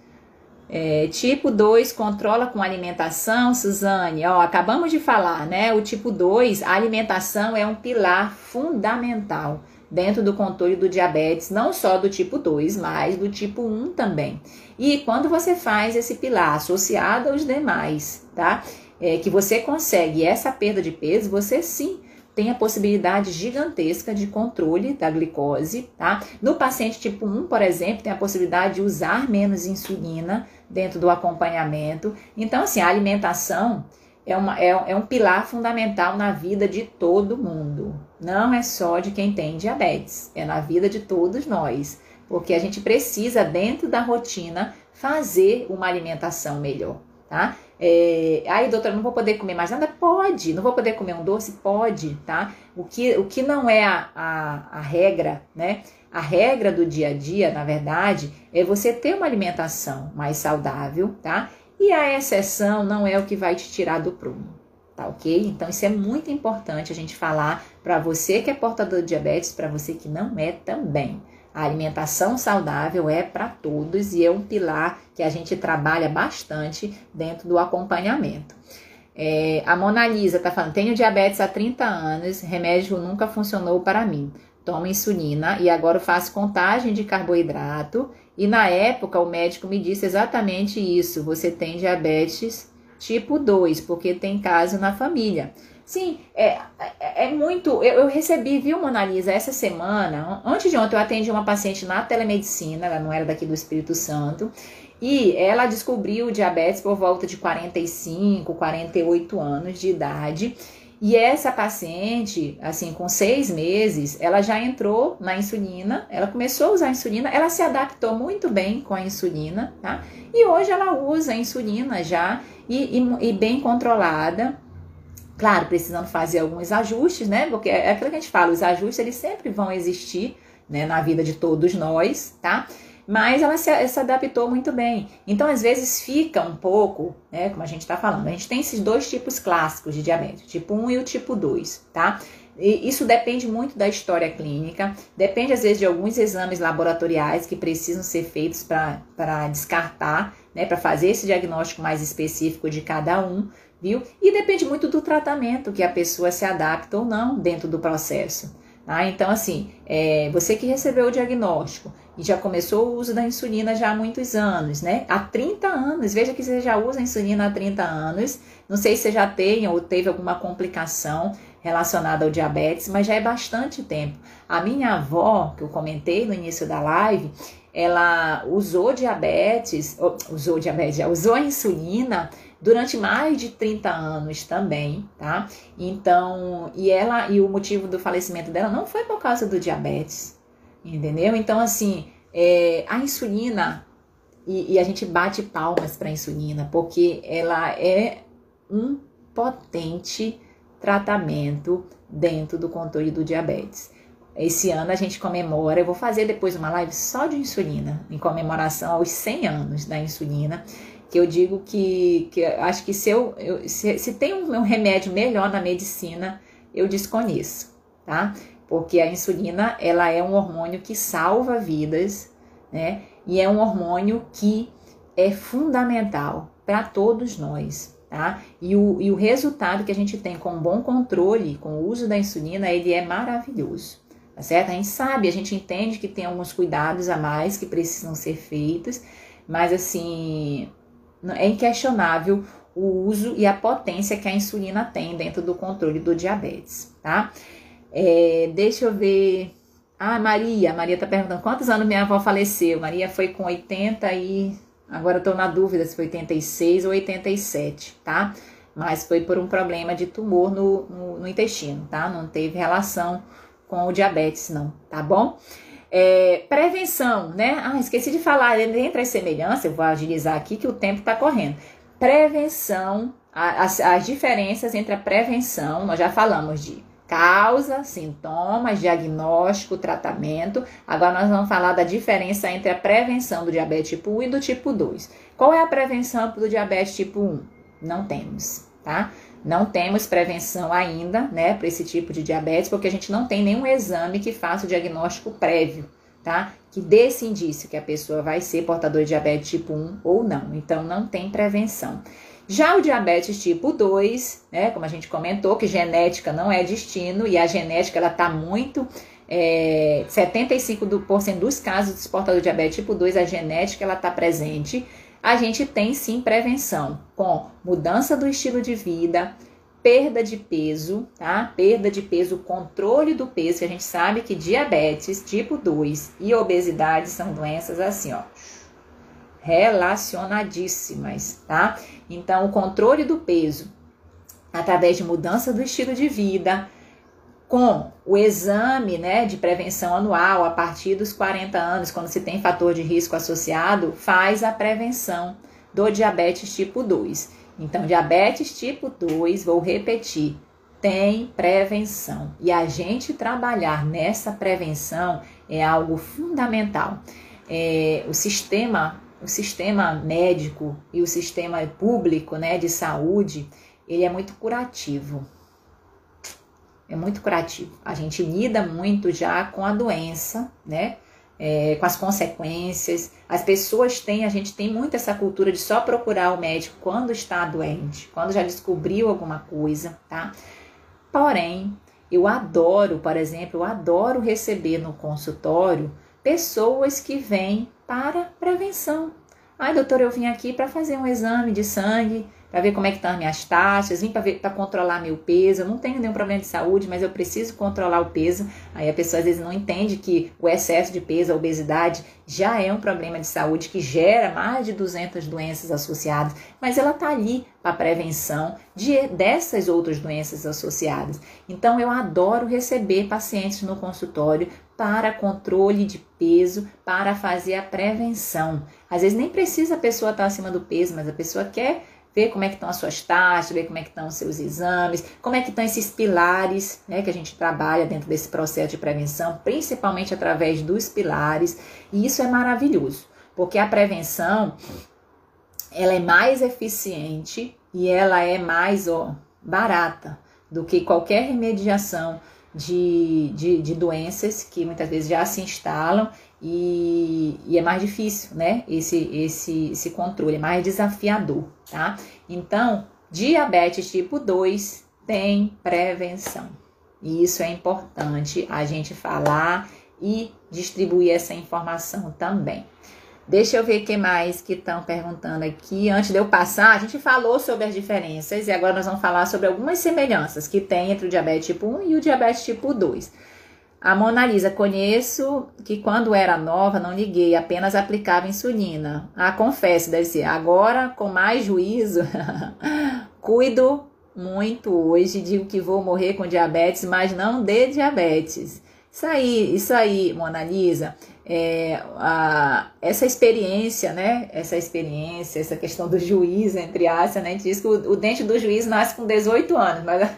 É, tipo 2 controla com alimentação, Suzane. Ó, acabamos de falar, né? O tipo 2, a alimentação é um pilar fundamental dentro do controle do diabetes, não só do tipo 2, mas do tipo 1 também. E quando você faz esse pilar associado aos demais, tá? É, que você consegue essa perda de peso, você sim tem a possibilidade gigantesca de controle da glicose, tá? No paciente tipo 1, por exemplo, tem a possibilidade de usar menos insulina, dentro do acompanhamento. Então, assim, a alimentação é, uma, é, é um pilar fundamental na vida de todo mundo. Não é só de quem tem diabetes, é na vida de todos nós. Porque a gente precisa, dentro da rotina, fazer uma alimentação melhor, tá? É, aí, doutora, não vou poder comer mais nada? Pode. Não vou poder comer um doce? Pode, tá? O que, o que não é a, a, a regra, né? A regra do dia a dia, na verdade, é você ter uma alimentação mais saudável, tá? E a exceção não é o que vai te tirar do prumo, tá ok? Então, isso é muito importante a gente falar para você que é portador de diabetes, para você que não é também. A alimentação saudável é para todos e é um pilar que a gente trabalha bastante dentro do acompanhamento. É, a Mona Lisa está falando: tenho diabetes há 30 anos, remédio nunca funcionou para mim. Tomo insulina e agora faço contagem de carboidrato. E na época o médico me disse exatamente isso: você tem diabetes tipo 2, porque tem caso na família. Sim, é, é, é muito. Eu, eu, recebi, viu, Mona Lisa, essa semana, antes de ontem, eu atendi uma paciente na telemedicina, ela não era daqui do Espírito Santo, e ela descobriu diabetes por volta de 45, 48 anos de idade. E essa paciente, assim, com seis meses, ela já entrou na insulina, ela começou a usar a insulina, ela se adaptou muito bem com a insulina, tá? E hoje ela usa a insulina já e, e, e bem controlada Claro, precisando fazer alguns ajustes, né? Porque é aquilo que a gente fala, os ajustes eles sempre vão existir, né, na vida de todos nós, tá? Mas ela se, se adaptou muito bem. Então, às vezes, fica um pouco, né? Como a gente está falando, a gente tem esses dois tipos clássicos de diabetes, tipo 1 e o tipo 2, tá? E isso depende muito da história clínica, depende às vezes de alguns exames laboratoriais que precisam ser feitos para descartar, né, para fazer esse diagnóstico mais específico de cada um viu? E depende muito do tratamento que a pessoa se adapta ou não dentro do processo. Tá? Então, assim, é, você que recebeu o diagnóstico e já começou o uso da insulina já há muitos anos, né? Há 30 anos, veja que você já usa insulina há 30 anos. Não sei se você já tem ou teve alguma complicação relacionada ao diabetes, mas já é bastante tempo. A minha avó, que eu comentei no início da live, ela usou diabetes, usou diabetes, usou a insulina durante mais de 30 anos também, tá? Então, e ela e o motivo do falecimento dela não foi por causa do diabetes, entendeu? Então, assim, é, a insulina e, e a gente bate palmas para a insulina porque ela é um potente tratamento dentro do controle do diabetes. Esse ano a gente comemora, eu vou fazer depois uma live só de insulina, em comemoração aos 100 anos da insulina que eu digo que, que acho que se, eu, eu se, se, tem um, um, remédio melhor na medicina, eu desconheço, tá? Porque a insulina, ela é um hormônio que salva vidas, né? E é um hormônio que é fundamental para todos nós, tá? E o, e o resultado que a gente tem com um bom controle, com o uso da insulina, ele é maravilhoso, tá certo? A gente sabe, a gente entende que tem alguns cuidados a mais que precisam ser feitos, mas assim, é inquestionável o uso e a potência que a insulina tem dentro do controle do diabetes, tá? É, deixa eu ver. Ah, Maria. Maria tá perguntando quantos anos minha avó faleceu. Maria foi com 80 e. Agora eu tô na dúvida se foi 86 ou 87, tá? Mas foi por um problema de tumor no, no, no intestino, tá? Não teve relação com o diabetes, não, tá bom? É, prevenção, né? Ah, esqueci de falar, entre as semelhanças, eu vou agilizar aqui que o tempo está correndo. Prevenção, as, as diferenças entre a prevenção, nós já falamos de causa, sintomas, diagnóstico, tratamento. Agora nós vamos falar da diferença entre a prevenção do diabetes tipo 1 e do tipo 2. Qual é a prevenção do diabetes tipo 1? Não temos, tá? Não temos prevenção ainda, né, para esse tipo de diabetes, porque a gente não tem nenhum exame que faça o diagnóstico prévio, tá? Que dê esse indício que a pessoa vai ser portador de diabetes tipo 1 ou não. Então, não tem prevenção. Já o diabetes tipo 2, né, como a gente comentou, que genética não é destino e a genética ela tá muito é, 75% dos casos dos portadores de diabetes tipo 2, a genética ela tá presente a gente tem sim prevenção com mudança do estilo de vida, perda de peso, tá? Perda de peso, controle do peso, que a gente sabe que diabetes tipo 2 e obesidade são doenças assim, ó, relacionadíssimas, tá? Então, o controle do peso através de mudança do estilo de vida, com o exame né, de prevenção anual a partir dos 40 anos, quando se tem fator de risco associado, faz a prevenção do diabetes tipo 2. Então, diabetes tipo 2, vou repetir, tem prevenção. E a gente trabalhar nessa prevenção é algo fundamental. É, o sistema, o sistema médico e o sistema público né, de saúde, ele é muito curativo é muito curativo. A gente lida muito já com a doença, né? É, com as consequências. As pessoas têm, a gente tem muito essa cultura de só procurar o médico quando está doente, quando já descobriu alguma coisa, tá? Porém, eu adoro, por exemplo, eu adoro receber no consultório pessoas que vêm para prevenção. Ai, doutor, eu vim aqui para fazer um exame de sangue para ver como é que estão as minhas taxas, vim para controlar meu peso. Eu não tenho nenhum problema de saúde, mas eu preciso controlar o peso. Aí a pessoa às vezes não entende que o excesso de peso, a obesidade, já é um problema de saúde que gera mais de 200 doenças associadas, mas ela está ali para prevenção de, dessas outras doenças associadas. Então eu adoro receber pacientes no consultório para controle de peso, para fazer a prevenção. Às vezes nem precisa a pessoa estar tá acima do peso, mas a pessoa quer ver como é que estão as suas taxas, ver como é que estão os seus exames, como é que estão esses pilares, né, que a gente trabalha dentro desse processo de prevenção, principalmente através dos pilares, e isso é maravilhoso, porque a prevenção ela é mais eficiente e ela é mais ó, barata do que qualquer remediação de, de, de doenças que muitas vezes já se instalam e, e, é mais difícil, né? Esse, esse, esse controle, é mais desafiador, tá? Então, diabetes tipo 2 tem prevenção. E isso é importante a gente falar e distribuir essa informação também. Deixa eu ver o que mais que estão perguntando aqui. Antes de eu passar, a gente falou sobre as diferenças e agora nós vamos falar sobre algumas semelhanças que tem entre o diabetes tipo 1 e o diabetes tipo 2. A Mona Lisa, conheço que quando era nova não liguei, apenas aplicava insulina. Ah, confesso, deve ser. Agora, com mais juízo, cuido muito hoje, digo que vou morrer com diabetes, mas não de diabetes. Isso aí, isso aí, Mona Lisa, é, a, essa experiência, né? Essa experiência, essa questão do juiz, entre aspas, né? Diz que o, o dente do juiz nasce com 18 anos, mas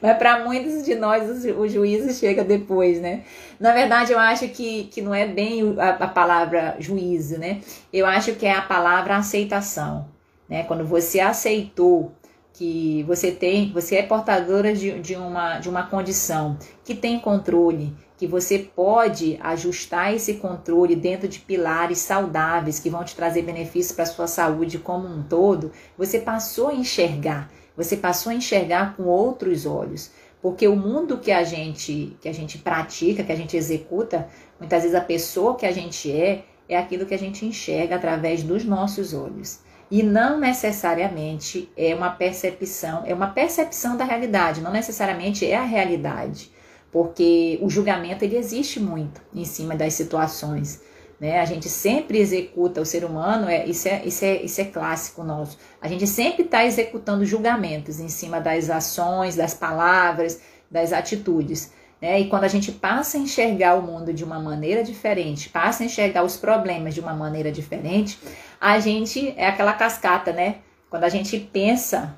Mas para muitos de nós o, juízo chega depois, né? Na verdade, eu acho que, que não é bem a, a palavra juízo, né? Eu acho que é a palavra aceitação, né? Quando você aceitou que você tem, você é portadora de, de, uma, de uma condição que tem controle, que você pode ajustar esse controle dentro de pilares saudáveis que vão te trazer benefícios para a sua saúde como um todo, você passou a enxergar você passou a enxergar com outros olhos. Porque o mundo que a gente que a gente pratica, que a gente executa, muitas vezes a pessoa que a gente é é aquilo que a gente enxerga através dos nossos olhos. E não necessariamente é uma percepção, é uma percepção da realidade, não necessariamente é a realidade, porque o julgamento ele existe muito em cima das situações. Né? A gente sempre executa, o ser humano, é, isso, é, isso, é, isso é clássico nosso. A gente sempre está executando julgamentos em cima das ações, das palavras, das atitudes. Né? E quando a gente passa a enxergar o mundo de uma maneira diferente, passa a enxergar os problemas de uma maneira diferente, a gente é aquela cascata, né? Quando a gente pensa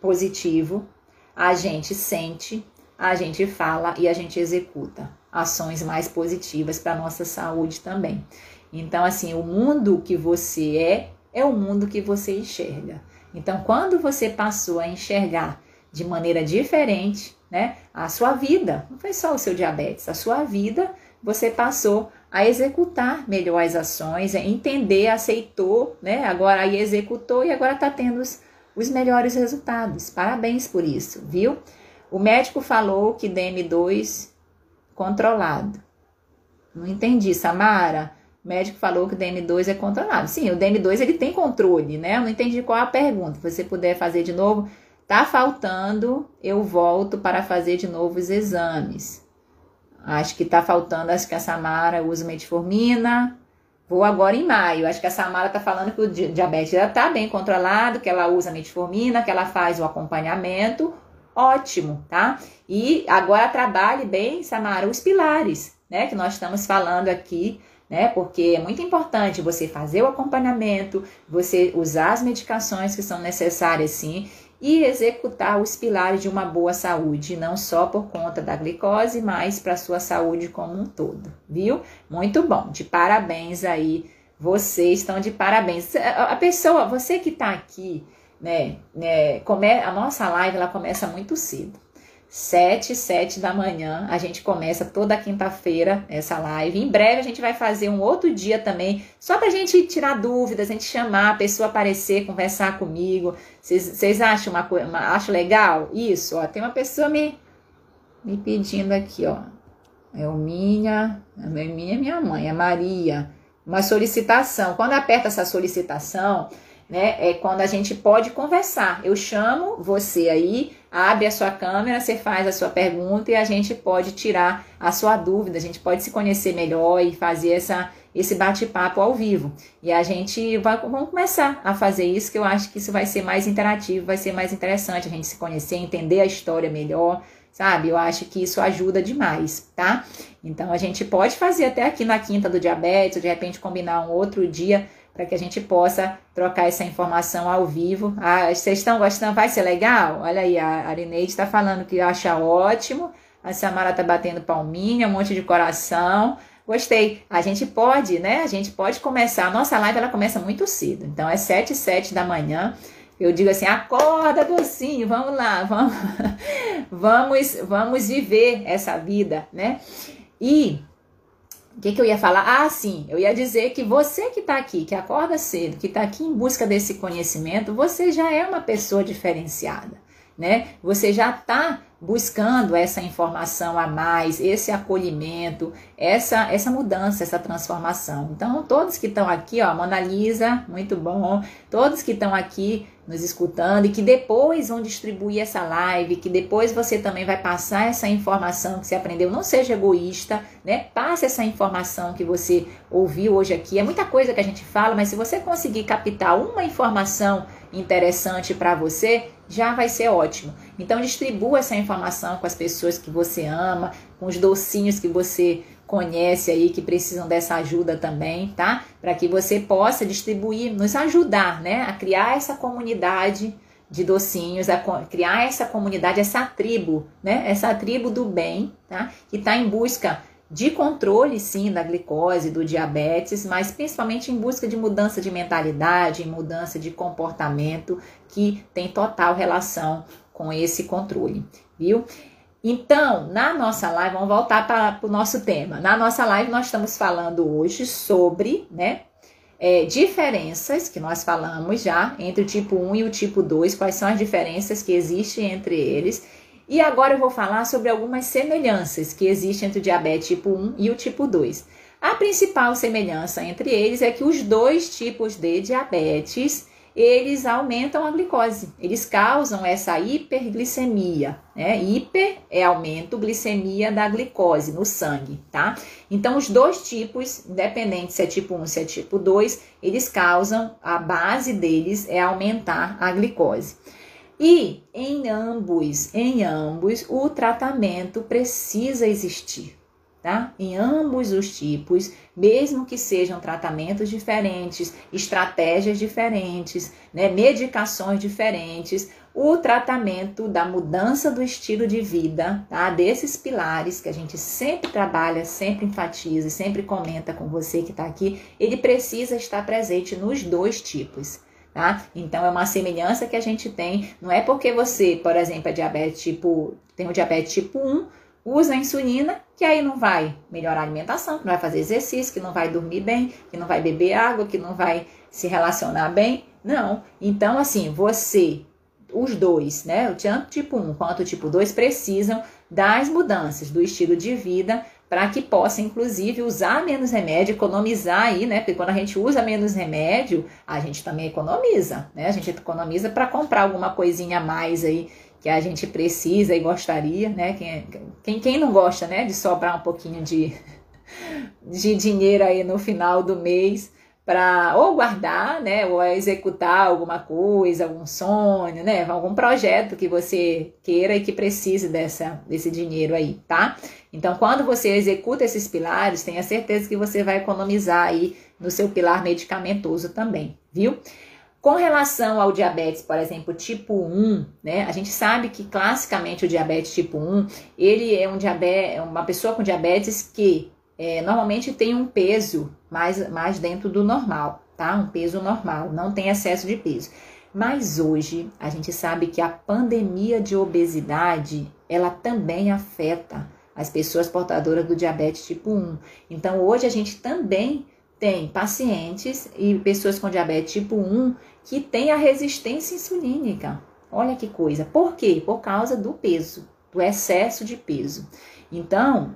positivo, a gente sente, a gente fala e a gente executa ações mais positivas para a nossa saúde também. Então, assim, o mundo que você é, é o mundo que você enxerga. Então, quando você passou a enxergar de maneira diferente, né, a sua vida, não foi só o seu diabetes, a sua vida, você passou a executar melhor as ações, entender, aceitou, né, agora aí executou e agora está tendo os, os melhores resultados. Parabéns por isso, viu? O médico falou que DM2 controlado. Não entendi, Samara. O médico falou que o DM2 é controlado. Sim, o DM2 ele tem controle, né? Eu não entendi qual a pergunta. Se você puder fazer de novo, tá faltando, eu volto para fazer de novo os exames. Acho que tá faltando, acho que a Samara usa metformina. Vou agora em maio. Acho que a Samara tá falando que o diabetes já tá bem controlado, que ela usa metformina, que ela faz o acompanhamento ótimo, tá? E agora trabalhe bem, Samara, os pilares, né? Que nós estamos falando aqui, né? Porque é muito importante você fazer o acompanhamento, você usar as medicações que são necessárias, sim, e executar os pilares de uma boa saúde, não só por conta da glicose, mas para sua saúde como um todo, viu? Muito bom, de parabéns aí, vocês estão de parabéns. A pessoa, você que está aqui, né, né come, a nossa live ela começa muito cedo. 7, 7 da manhã. A gente começa toda quinta-feira essa live. Em breve a gente vai fazer um outro dia também, só pra gente tirar dúvidas, a gente chamar a pessoa aparecer, conversar comigo. Vocês acham uma coisa, acho legal? Isso, ó, tem uma pessoa me, me pedindo aqui, ó. É o minha, é minha, minha mãe, é Maria. Uma solicitação. Quando aperta essa solicitação, né? É quando a gente pode conversar. Eu chamo você aí, abre a sua câmera, você faz a sua pergunta e a gente pode tirar a sua dúvida, a gente pode se conhecer melhor e fazer essa, esse bate-papo ao vivo. E a gente vai vamos começar a fazer isso, que eu acho que isso vai ser mais interativo, vai ser mais interessante a gente se conhecer, entender a história melhor, sabe? Eu acho que isso ajuda demais, tá? Então a gente pode fazer até aqui na quinta do diabetes, de repente combinar um outro dia para que a gente possa trocar essa informação ao vivo. Ah, vocês estão gostando? Vai ser legal? Olha aí, a Arineide está falando que acha ótimo. A Samara está batendo palminha, um monte de coração. Gostei. A gente pode, né? A gente pode começar. A nossa live ela começa muito cedo. Então é 7 e 7 da manhã. Eu digo assim: acorda, docinho, vamos lá, vamos, vamos, vamos viver essa vida, né? E o que, que, eu ia falar? Ah, sim, eu ia dizer que você que está aqui, que acorda cedo, que está aqui em busca desse conhecimento, você já é uma pessoa diferenciada, né? Você já está buscando essa informação a mais, esse acolhimento, essa essa mudança, essa transformação. Então, todos que estão aqui, ó, Mona Lisa, muito bom. Todos que estão aqui nos escutando e que depois vão distribuir essa live, que depois você também vai passar essa informação que você aprendeu. Não seja egoísta, né? Passe essa informação que você ouviu hoje aqui. É muita coisa que a gente fala, mas se você conseguir captar uma informação interessante para você, já vai ser ótimo. Então distribua essa informação com as pessoas que você ama, com os docinhos que você conhece aí que precisam dessa ajuda também, tá? Para que você possa distribuir, nos ajudar, né, a criar essa comunidade de docinhos, a criar essa comunidade, essa tribo, né? Essa tribo do bem, tá? Que está em busca de controle, sim, da glicose, do diabetes, mas principalmente em busca de mudança de mentalidade, mudança de comportamento, que tem total relação com esse controle, viu? Então, na nossa live, vamos voltar para o nosso tema. Na nossa live, nós estamos falando hoje sobre, né, é, diferenças que nós falamos já entre o tipo 1 e o tipo 2, quais são as diferenças que existem entre eles. E agora eu vou falar sobre algumas semelhanças que existem entre o diabetes tipo 1 e o tipo 2. A principal semelhança entre eles é que os dois tipos de diabetes eles aumentam a glicose, eles causam essa hiperglicemia, né? Hiper é aumento, glicemia da glicose no sangue, tá? Então, os dois tipos, independente se é tipo 1 ou se é tipo 2, eles causam, a base deles é aumentar a glicose. E em ambos, em ambos, o tratamento precisa existir tá? Em ambos os tipos, mesmo que sejam tratamentos diferentes, estratégias diferentes, né, medicações diferentes, o tratamento da mudança do estilo de vida, tá? Desses pilares que a gente sempre trabalha, sempre enfatiza, sempre comenta com você que está aqui, ele precisa estar presente nos dois tipos. Tá? Então é uma semelhança que a gente tem. Não é porque você, por exemplo, é diabetes tipo, tem o diabetes tipo 1, usa a insulina, que aí não vai melhorar a alimentação, que não vai fazer exercício, que não vai dormir bem, que não vai beber água, que não vai se relacionar bem. Não. Então, assim, você, os dois, né? O tanto tipo 1 quanto o tipo 2 precisam das mudanças do estilo de vida para que possa, inclusive, usar menos remédio, economizar aí, né? Porque quando a gente usa menos remédio, a gente também economiza, né? A gente economiza para comprar alguma coisinha a mais aí que a gente precisa e gostaria, né? Quem, quem, quem não gosta, né, de sobrar um pouquinho de, de dinheiro aí no final do mês para ou guardar, né, ou executar alguma coisa, algum sonho, né, algum projeto que você queira e que precise dessa, desse dinheiro aí, tá? Então, quando você executa esses pilares, tenha certeza que você vai economizar aí no seu pilar medicamentoso também, viu? Com relação ao diabetes, por exemplo, tipo 1, né? A gente sabe que classicamente o diabetes tipo 1, ele é um diabetes, uma pessoa com diabetes que é, normalmente tem um peso mais, mais dentro do normal, tá? Um peso normal, não tem excesso de peso. Mas hoje a gente sabe que a pandemia de obesidade ela também afeta as pessoas portadoras do diabetes tipo 1. Então hoje a gente também tem pacientes e pessoas com diabetes tipo 1 que têm a resistência insulínica. Olha que coisa. Por quê? Por causa do peso, do excesso de peso. Então,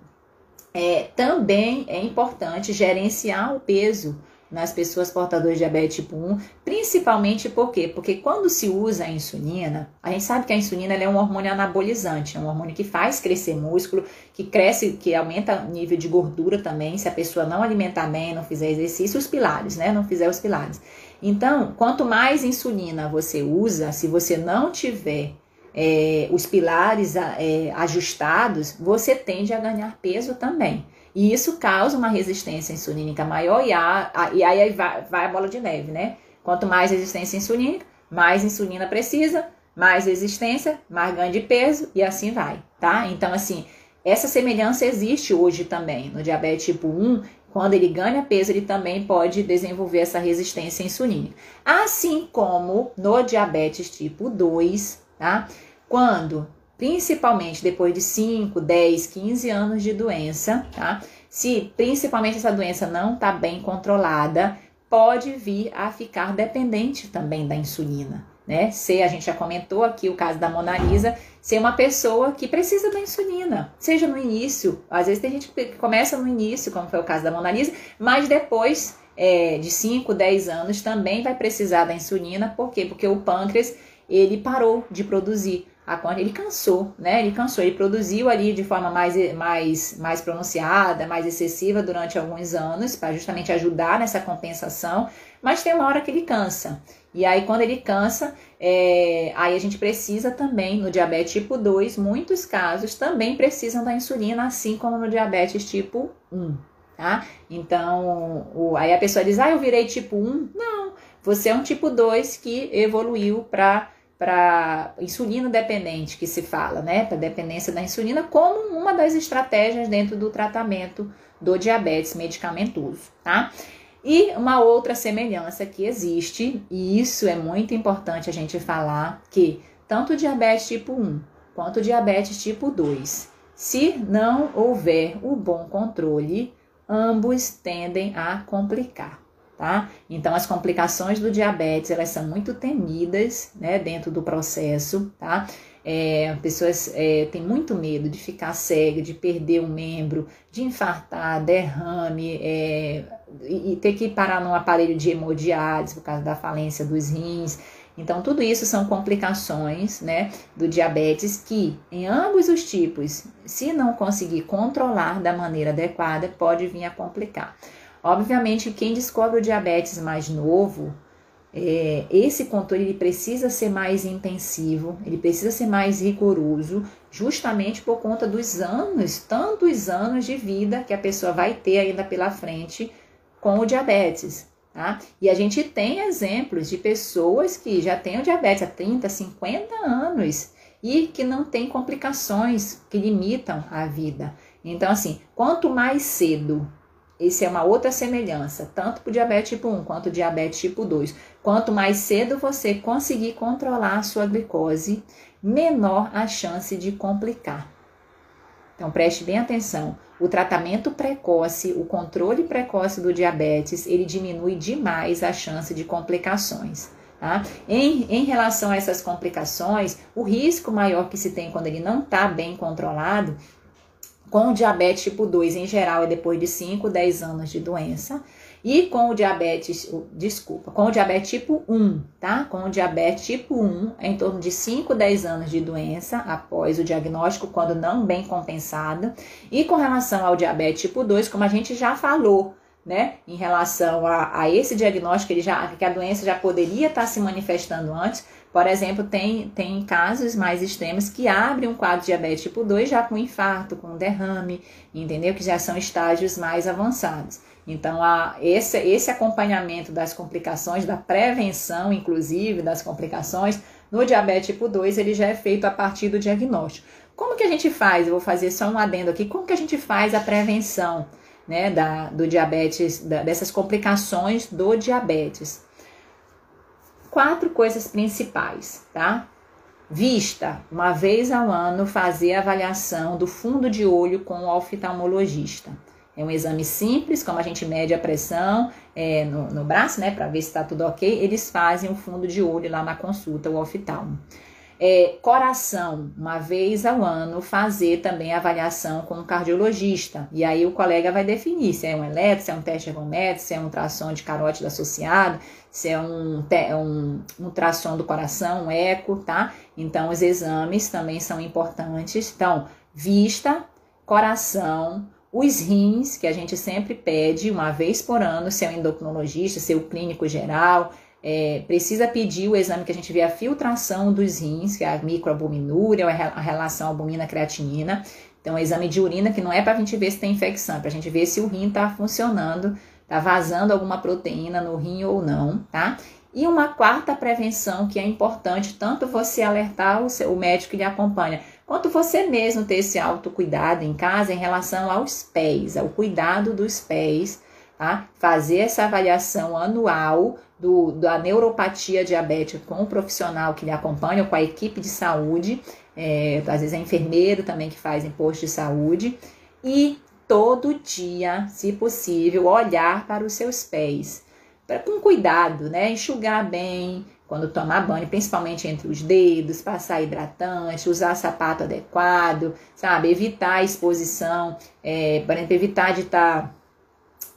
é, também é importante gerenciar o peso nas pessoas portadoras de diabetes tipo 1, principalmente por quê? Porque quando se usa a insulina, a gente sabe que a insulina é um hormônio anabolizante, é um hormônio que faz crescer músculo, que cresce, que aumenta o nível de gordura também, se a pessoa não alimentar bem, não fizer exercício, os pilares, né? Não fizer os pilares. Então, quanto mais insulina você usa, se você não tiver é, os pilares é, ajustados, você tende a ganhar peso também. E isso causa uma resistência insulínica maior e, a, a, e aí vai, vai a bola de neve, né? Quanto mais resistência insulínica, mais insulina precisa, mais resistência, mais ganho de peso e assim vai, tá? Então, assim, essa semelhança existe hoje também no diabetes tipo 1. Quando ele ganha peso, ele também pode desenvolver essa resistência insulínica. Assim como no diabetes tipo 2, tá? Quando, principalmente depois de 5, 10, 15 anos de doença, tá? Se principalmente essa doença não está bem controlada, pode vir a ficar dependente também da insulina, né? Se a gente já comentou aqui o caso da Mona Lisa, ser uma pessoa que precisa da insulina, seja no início, às vezes tem gente que começa no início, como foi o caso da Mona Lisa, mas depois é, de 5, 10 anos também vai precisar da insulina, por quê? Porque o pâncreas ele parou de produzir ele cansou, né? Ele cansou, ele produziu ali de forma mais, mais, mais pronunciada, mais excessiva durante alguns anos, para justamente ajudar nessa compensação, mas tem uma hora que ele cansa. E aí, quando ele cansa, é, aí a gente precisa também, no diabetes tipo 2, muitos casos também precisam da insulina, assim como no diabetes tipo 1, tá? Então, o, aí a pessoa diz, ah, eu virei tipo 1. Não, você é um tipo 2 que evoluiu para para insulina dependente que se fala, né, para dependência da insulina, como uma das estratégias dentro do tratamento do diabetes medicamentoso, tá? E uma outra semelhança que existe, e isso é muito importante a gente falar, que tanto o diabetes tipo 1 quanto o diabetes tipo 2, se não houver o bom controle, ambos tendem a complicar tá? Então, as complicações do diabetes, elas são muito temidas, né, dentro do processo, tá? É, pessoas é, têm muito medo de ficar cega, de perder um membro, de infartar, derrame, é, e, ter que parar num aparelho de hemodiálise por causa da falência dos rins. Então, tudo isso são complicações né, do diabetes que, em ambos os tipos, se não conseguir controlar da maneira adequada, pode vir a complicar. Obviamente, quem descobre o diabetes mais novo, é, esse controle ele precisa ser mais intensivo, ele precisa ser mais rigoroso, justamente por conta dos anos, tantos anos de vida que a pessoa vai ter ainda pela frente com o diabetes. Tá? E a gente tem exemplos de pessoas que já têm o diabetes há 30, 50 anos e que não têm complicações que limitam a vida. Então, assim, quanto mais cedo isso é uma outra semelhança, tanto para o diabetes tipo 1 quanto diabetes tipo 2. Quanto mais cedo você conseguir controlar a sua glicose, menor a chance de complicar. Então preste bem atenção. O tratamento precoce, o controle precoce do diabetes, ele diminui demais a chance de complicações. Tá? Em, em relação a essas complicações, o risco maior que se tem quando ele não está bem controlado com o diabetes tipo 2, em geral, é depois de 5, 10 anos de doença. E com o diabetes, desculpa, com o diabetes tipo 1, tá? Com o diabetes tipo 1, é em torno de 5, 10 anos de doença após o diagnóstico, quando não bem compensado. E com relação ao diabetes tipo 2, como a gente já falou né, em relação a, a esse diagnóstico, ele já, que a doença já poderia estar se manifestando antes. Por exemplo, tem, tem casos mais extremos que abrem um quadro de diabetes tipo 2 já com infarto, com derrame, entendeu? Que já são estágios mais avançados. Então, a, esse, esse acompanhamento das complicações, da prevenção, inclusive, das complicações no diabetes tipo 2, ele já é feito a partir do diagnóstico. Como que a gente faz? Eu vou fazer só um adendo aqui. Como que a gente faz a prevenção né, da, do diabetes, da, dessas complicações do diabetes? Quatro coisas principais, tá? Vista, uma vez ao ano, fazer a avaliação do fundo de olho com o oftalmologista. É um exame simples, como a gente mede a pressão é, no, no braço, né, para ver se está tudo ok. Eles fazem o fundo de olho lá na consulta, o oftalmo. É, coração, uma vez ao ano, fazer também avaliação com um cardiologista. E aí o colega vai definir se é um eletro, se é um teste ergométrico, se é um ultrassom de carótida associado, se é um, um, um ultrassom do coração, um eco, tá? Então, os exames também são importantes. Então, vista, coração, os rins, que a gente sempre pede uma vez por ano, se é um endocrinologista, se é o clínico geral, é, precisa pedir o exame que a gente vê a filtração dos rins, que é a microalbuminúria, a relação albumina-creatinina. Então, é um exame de urina que não é para a gente ver se tem infecção, é para a gente ver se o rim está funcionando, está vazando alguma proteína no rim ou não, tá? E uma quarta prevenção que é importante, tanto você alertar o, seu, o médico que lhe acompanha, quanto você mesmo ter esse autocuidado em casa em relação aos pés, ao cuidado dos pés, tá? Fazer essa avaliação anual do, da neuropatia diabética com o profissional que lhe acompanha, com a equipe de saúde, é, às vezes é enfermeiro também que faz em posto de saúde, e todo dia, se possível, olhar para os seus pés, pra, com cuidado, né? Enxugar bem, quando tomar banho, principalmente entre os dedos, passar hidratante, usar sapato adequado, sabe? Evitar a exposição, é, por exemplo, evitar de estar, tá,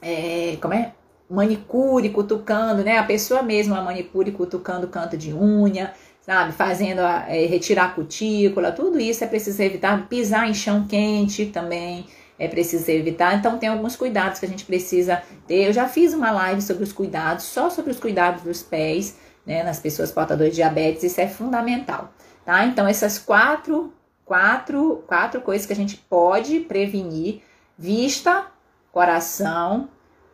é, como é? Manicure, cutucando, né? A pessoa mesma, a manicure cutucando canto de unha, sabe? Fazendo, a, é, retirar a cutícula, tudo isso é preciso evitar. Pisar em chão quente também é preciso evitar. Então, tem alguns cuidados que a gente precisa ter. Eu já fiz uma live sobre os cuidados, só sobre os cuidados dos pés, né, nas pessoas portadoras de diabetes, isso é fundamental, tá? Então, essas quatro, quatro, quatro coisas que a gente pode prevenir: vista, coração,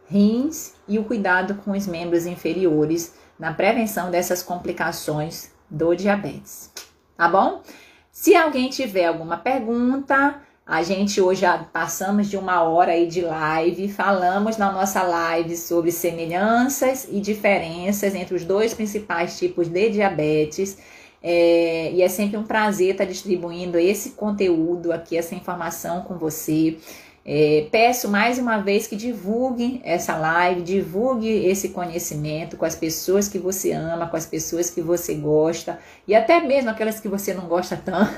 rins e o cuidado com os membros inferiores na prevenção dessas complicações do diabetes. Tá bom? Se alguém tiver alguma pergunta, a gente hoje já passamos de uma hora aí de live, falamos na nossa live sobre semelhanças e diferenças entre os dois principais tipos de diabetes. É, e é sempre um prazer estar distribuindo esse conteúdo aqui, essa informação com você. É, peço mais uma vez que divulgue essa live, divulgue esse conhecimento com as pessoas que você ama, com as pessoas que você gosta e até mesmo aquelas que você não gosta tanto,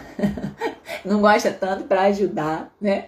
não gosta tanto para ajudar, né?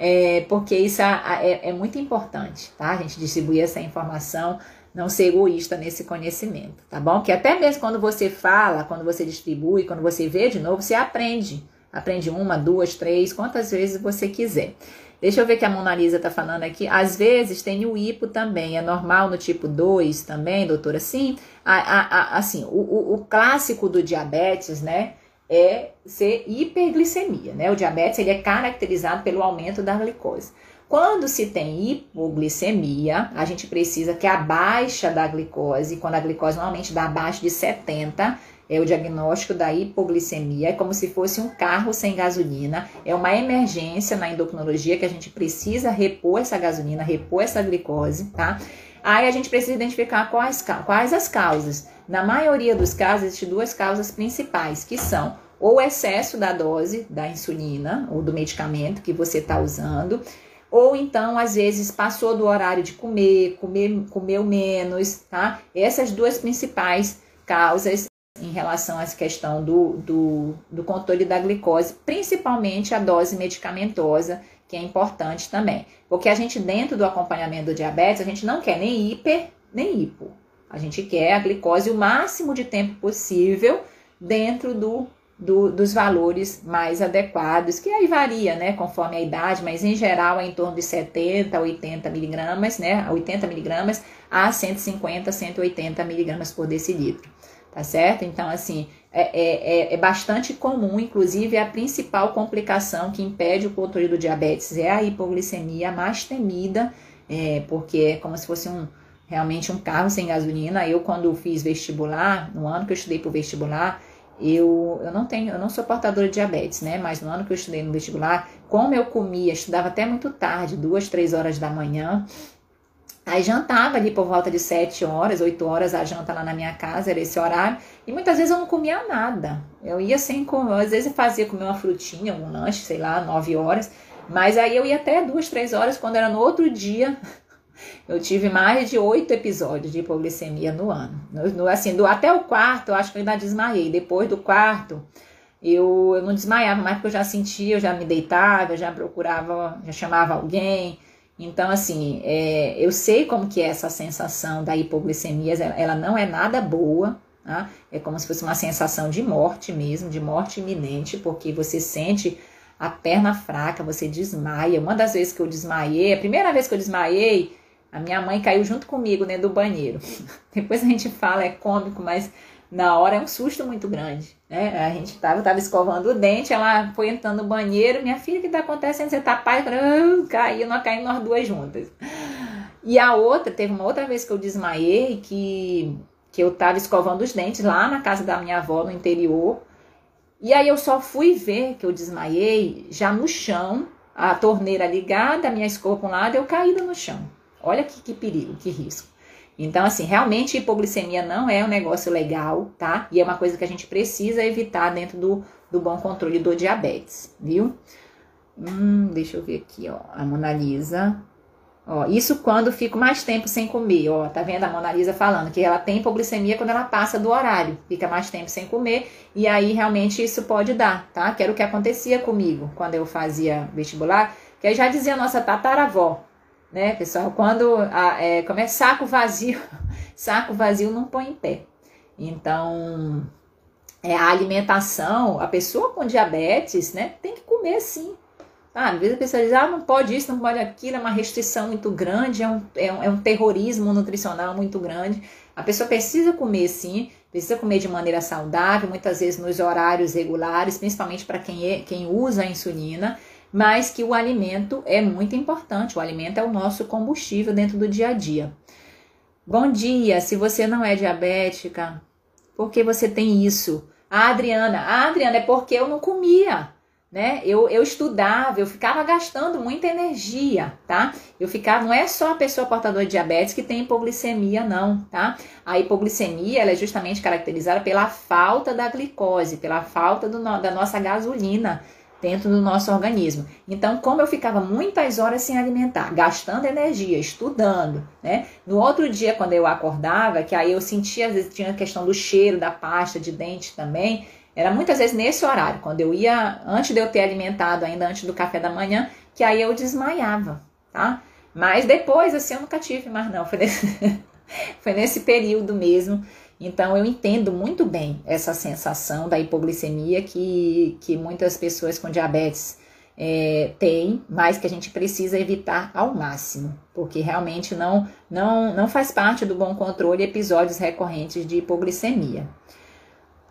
É, porque isso é, é, muito importante, tá? A gente distribuir essa informação, não ser egoísta nesse conhecimento, tá bom? Que até mesmo quando você fala, quando você distribui, quando você vê de novo, você aprende. Aprende uma, duas, três, quantas vezes você quiser. Deixa eu ver que a Mona Lisa tá falando aqui. Às vezes tem o hipo também. É normal no tipo 2 também, doutora? Sim. A, a, a, assim, o, o, o, clássico do diabetes, né? É ser hiperglicemia, né? O diabetes ele é caracterizado pelo aumento da glicose. Quando se tem hipoglicemia, a gente precisa que a baixa da glicose, quando a glicose normalmente dá abaixo de 70, é o diagnóstico da hipoglicemia, é como se fosse um carro sem gasolina, é uma emergência na endocrinologia que a gente precisa repor essa gasolina, repor essa glicose, tá? Aí a gente precisa identificar quais, quais as causas. Na maioria dos casos, existem duas causas principais, que são ou excesso da dose da insulina ou do medicamento que você está usando, ou então, às vezes, passou do horário de comer, comer comeu menos, tá? Essas duas principais causas em relação a essa questão do, do, do controle da glicose, principalmente a dose medicamentosa, que é importante também. Porque a gente, dentro do acompanhamento do diabetes, a gente não quer nem hiper, nem hipo. A gente quer a glicose o máximo de tempo possível dentro do do, dos valores mais adequados, que aí varia, né, conforme a idade, mas em geral é em torno de 70 a 80 miligramas, né, 80 miligramas a 150, 180 miligramas por decilitro, tá certo? Então, assim, é, é, é, é bastante comum, inclusive a principal complicação que impede o controle do diabetes é a hipoglicemia mais temida, é, porque é como se fosse um realmente um carro sem gasolina. Eu, quando fiz vestibular, no ano que eu estudei para o vestibular, eu, eu não tenho, eu não sou portadora de diabetes, né? Mas no ano que eu estudei no vestibular, como eu comia, estudava até muito tarde, duas, três horas da manhã, aí jantava ali por volta de sete horas, oito horas, a janta lá na minha casa, era esse horário, e muitas vezes eu não comia nada. Eu ia sem comer, às vezes eu fazia comer uma frutinha, um lanche, sei lá, nove horas, mas aí eu ia até duas, três horas, quando era no outro dia, eu tive mais de oito episódios de hipoglicemia no ano. No, no, assim, do, até o quarto, eu acho que eu ainda desmaiei. Depois do quarto, eu, eu não desmaiava mais porque eu já sentia, eu já me deitava, eu já procurava, já chamava alguém. Então, assim, é, eu sei como que é essa sensação da hipoglicemia, ela, não é nada boa, tá? é como se fosse uma sensação de morte mesmo, de morte iminente, porque você sente a perna fraca, você desmaia. Uma das vezes que eu desmaiei, a primeira vez que eu desmaiei, a minha mãe caiu junto comigo dentro do banheiro. Depois a gente fala, é cômico, mas na hora é um susto muito grande. Né? A gente tava, tava escovando o dente, ela foi entrando no banheiro, minha filha, o que tá acontecendo? Você tá pai? Uh, caiu, nós caímos nós duas juntas. E a outra, teve uma outra vez que eu desmaiei, que, que eu tava escovando os dentes lá na casa da minha avó, no interior. E aí eu só fui ver que eu desmaiei já no chão, a torneira ligada, a minha escova para um lado, eu caída no chão. Olha que, que perigo, que risco. Então, assim, realmente hipoglicemia não é um negócio legal, tá? E é uma coisa que a gente precisa evitar dentro do, do bom controle do diabetes, viu? Hum, deixa eu ver aqui, ó. A Mona Lisa. Ó, isso quando fico mais tempo sem comer, ó. Tá vendo a Mona Lisa falando que ela tem hipoglicemia quando ela passa do horário, fica mais tempo sem comer, e aí realmente isso pode dar, tá? Que era o que acontecia comigo quando eu fazia vestibular, que já dizia a nossa tataravó, né, pessoal? Quando a, é, como é saco vazio, saco vazio não põe em pé. Então, é, a alimentação, a pessoa com diabetes, né, tem que comer sim. Ah, às vezes a pessoa diz, ah, não pode isso, não pode aquilo, é uma restrição muito grande, é um, é um, é um terrorismo nutricional muito grande. A pessoa precisa comer sim, precisa comer de maneira saudável, muitas vezes nos horários regulares, principalmente para quem, é, quem usa a insulina mas que o alimento é muito importante. O alimento é o nosso combustível dentro do dia a dia. Bom dia, se você não é diabética, por que você tem isso? A Adriana, a Adriana é porque eu não comia, né? Eu, eu estudava, eu ficava gastando muita energia, tá? Eu ficava, não é só a pessoa portadora de diabetes que tem hipoglicemia, não, tá? A hipoglicemia, ela é justamente caracterizada pela falta da glicose, pela falta do, da nossa gasolina dentro do nosso organismo. Então, como eu ficava muitas horas sem alimentar, gastando energia, estudando, né? No outro dia, quando eu acordava, que aí eu sentia, às vezes tinha a questão do cheiro da pasta de dente também, era muitas vezes nesse horário, quando eu ia, antes de eu ter alimentado, ainda antes do café da manhã, que aí eu desmaiava, tá? Mas depois, assim, eu nunca tive mais não, foi nesse, foi nesse período mesmo então eu entendo muito bem essa sensação da hipoglicemia que, que muitas pessoas com diabetes é, têm, mas que a gente precisa evitar ao máximo, porque realmente não, não, não faz parte do bom controle episódios recorrentes de hipoglicemia.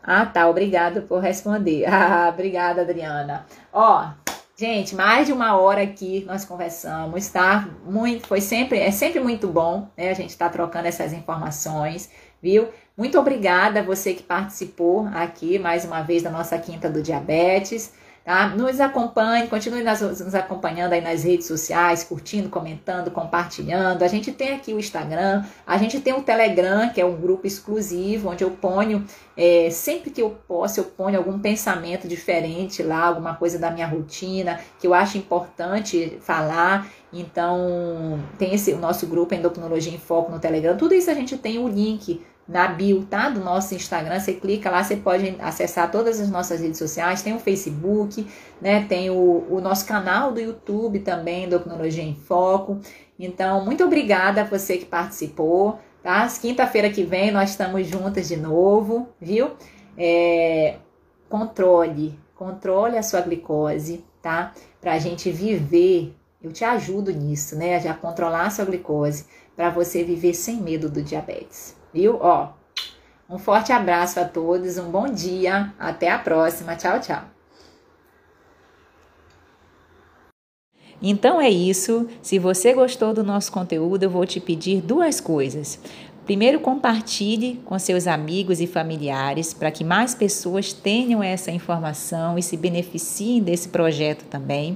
Ah, tá, obrigada por responder. Ah, obrigada, Adriana. Ó, gente, mais de uma hora aqui nós conversamos, tá? Muito, foi sempre, é sempre muito bom, né? A gente tá trocando essas informações, viu? Muito obrigada a você que participou aqui mais uma vez da nossa Quinta do Diabetes. Tá? Nos acompanhe, continue nas, nos acompanhando aí nas redes sociais, curtindo, comentando, compartilhando. A gente tem aqui o Instagram, a gente tem o Telegram, que é um grupo exclusivo, onde eu ponho, é, sempre que eu posso, eu ponho algum pensamento diferente lá, alguma coisa da minha rotina, que eu acho importante falar. Então, tem esse o nosso grupo Endocrinologia em Foco no Telegram. Tudo isso a gente tem o link na bio, tá? Do nosso Instagram, você clica lá, você pode acessar todas as nossas redes sociais, tem o Facebook, né? Tem o, o nosso canal do YouTube também, Endocrinologia em Foco. Então, muito obrigada a você que participou, tá? Quinta-feira que vem nós estamos juntas de novo, viu? É, controle, controle a sua glicose, tá? Para a gente viver, eu te ajudo nisso, né? A controlar a sua glicose, para você viver sem medo do diabetes, viu? Ó, um forte abraço a todos, um bom dia, até a próxima, tchau, tchau. Então é isso. Se você gostou do nosso conteúdo, eu vou te pedir duas coisas. Primeiro, compartilhe com seus amigos e familiares para que mais pessoas tenham essa informação e se beneficiem desse projeto também.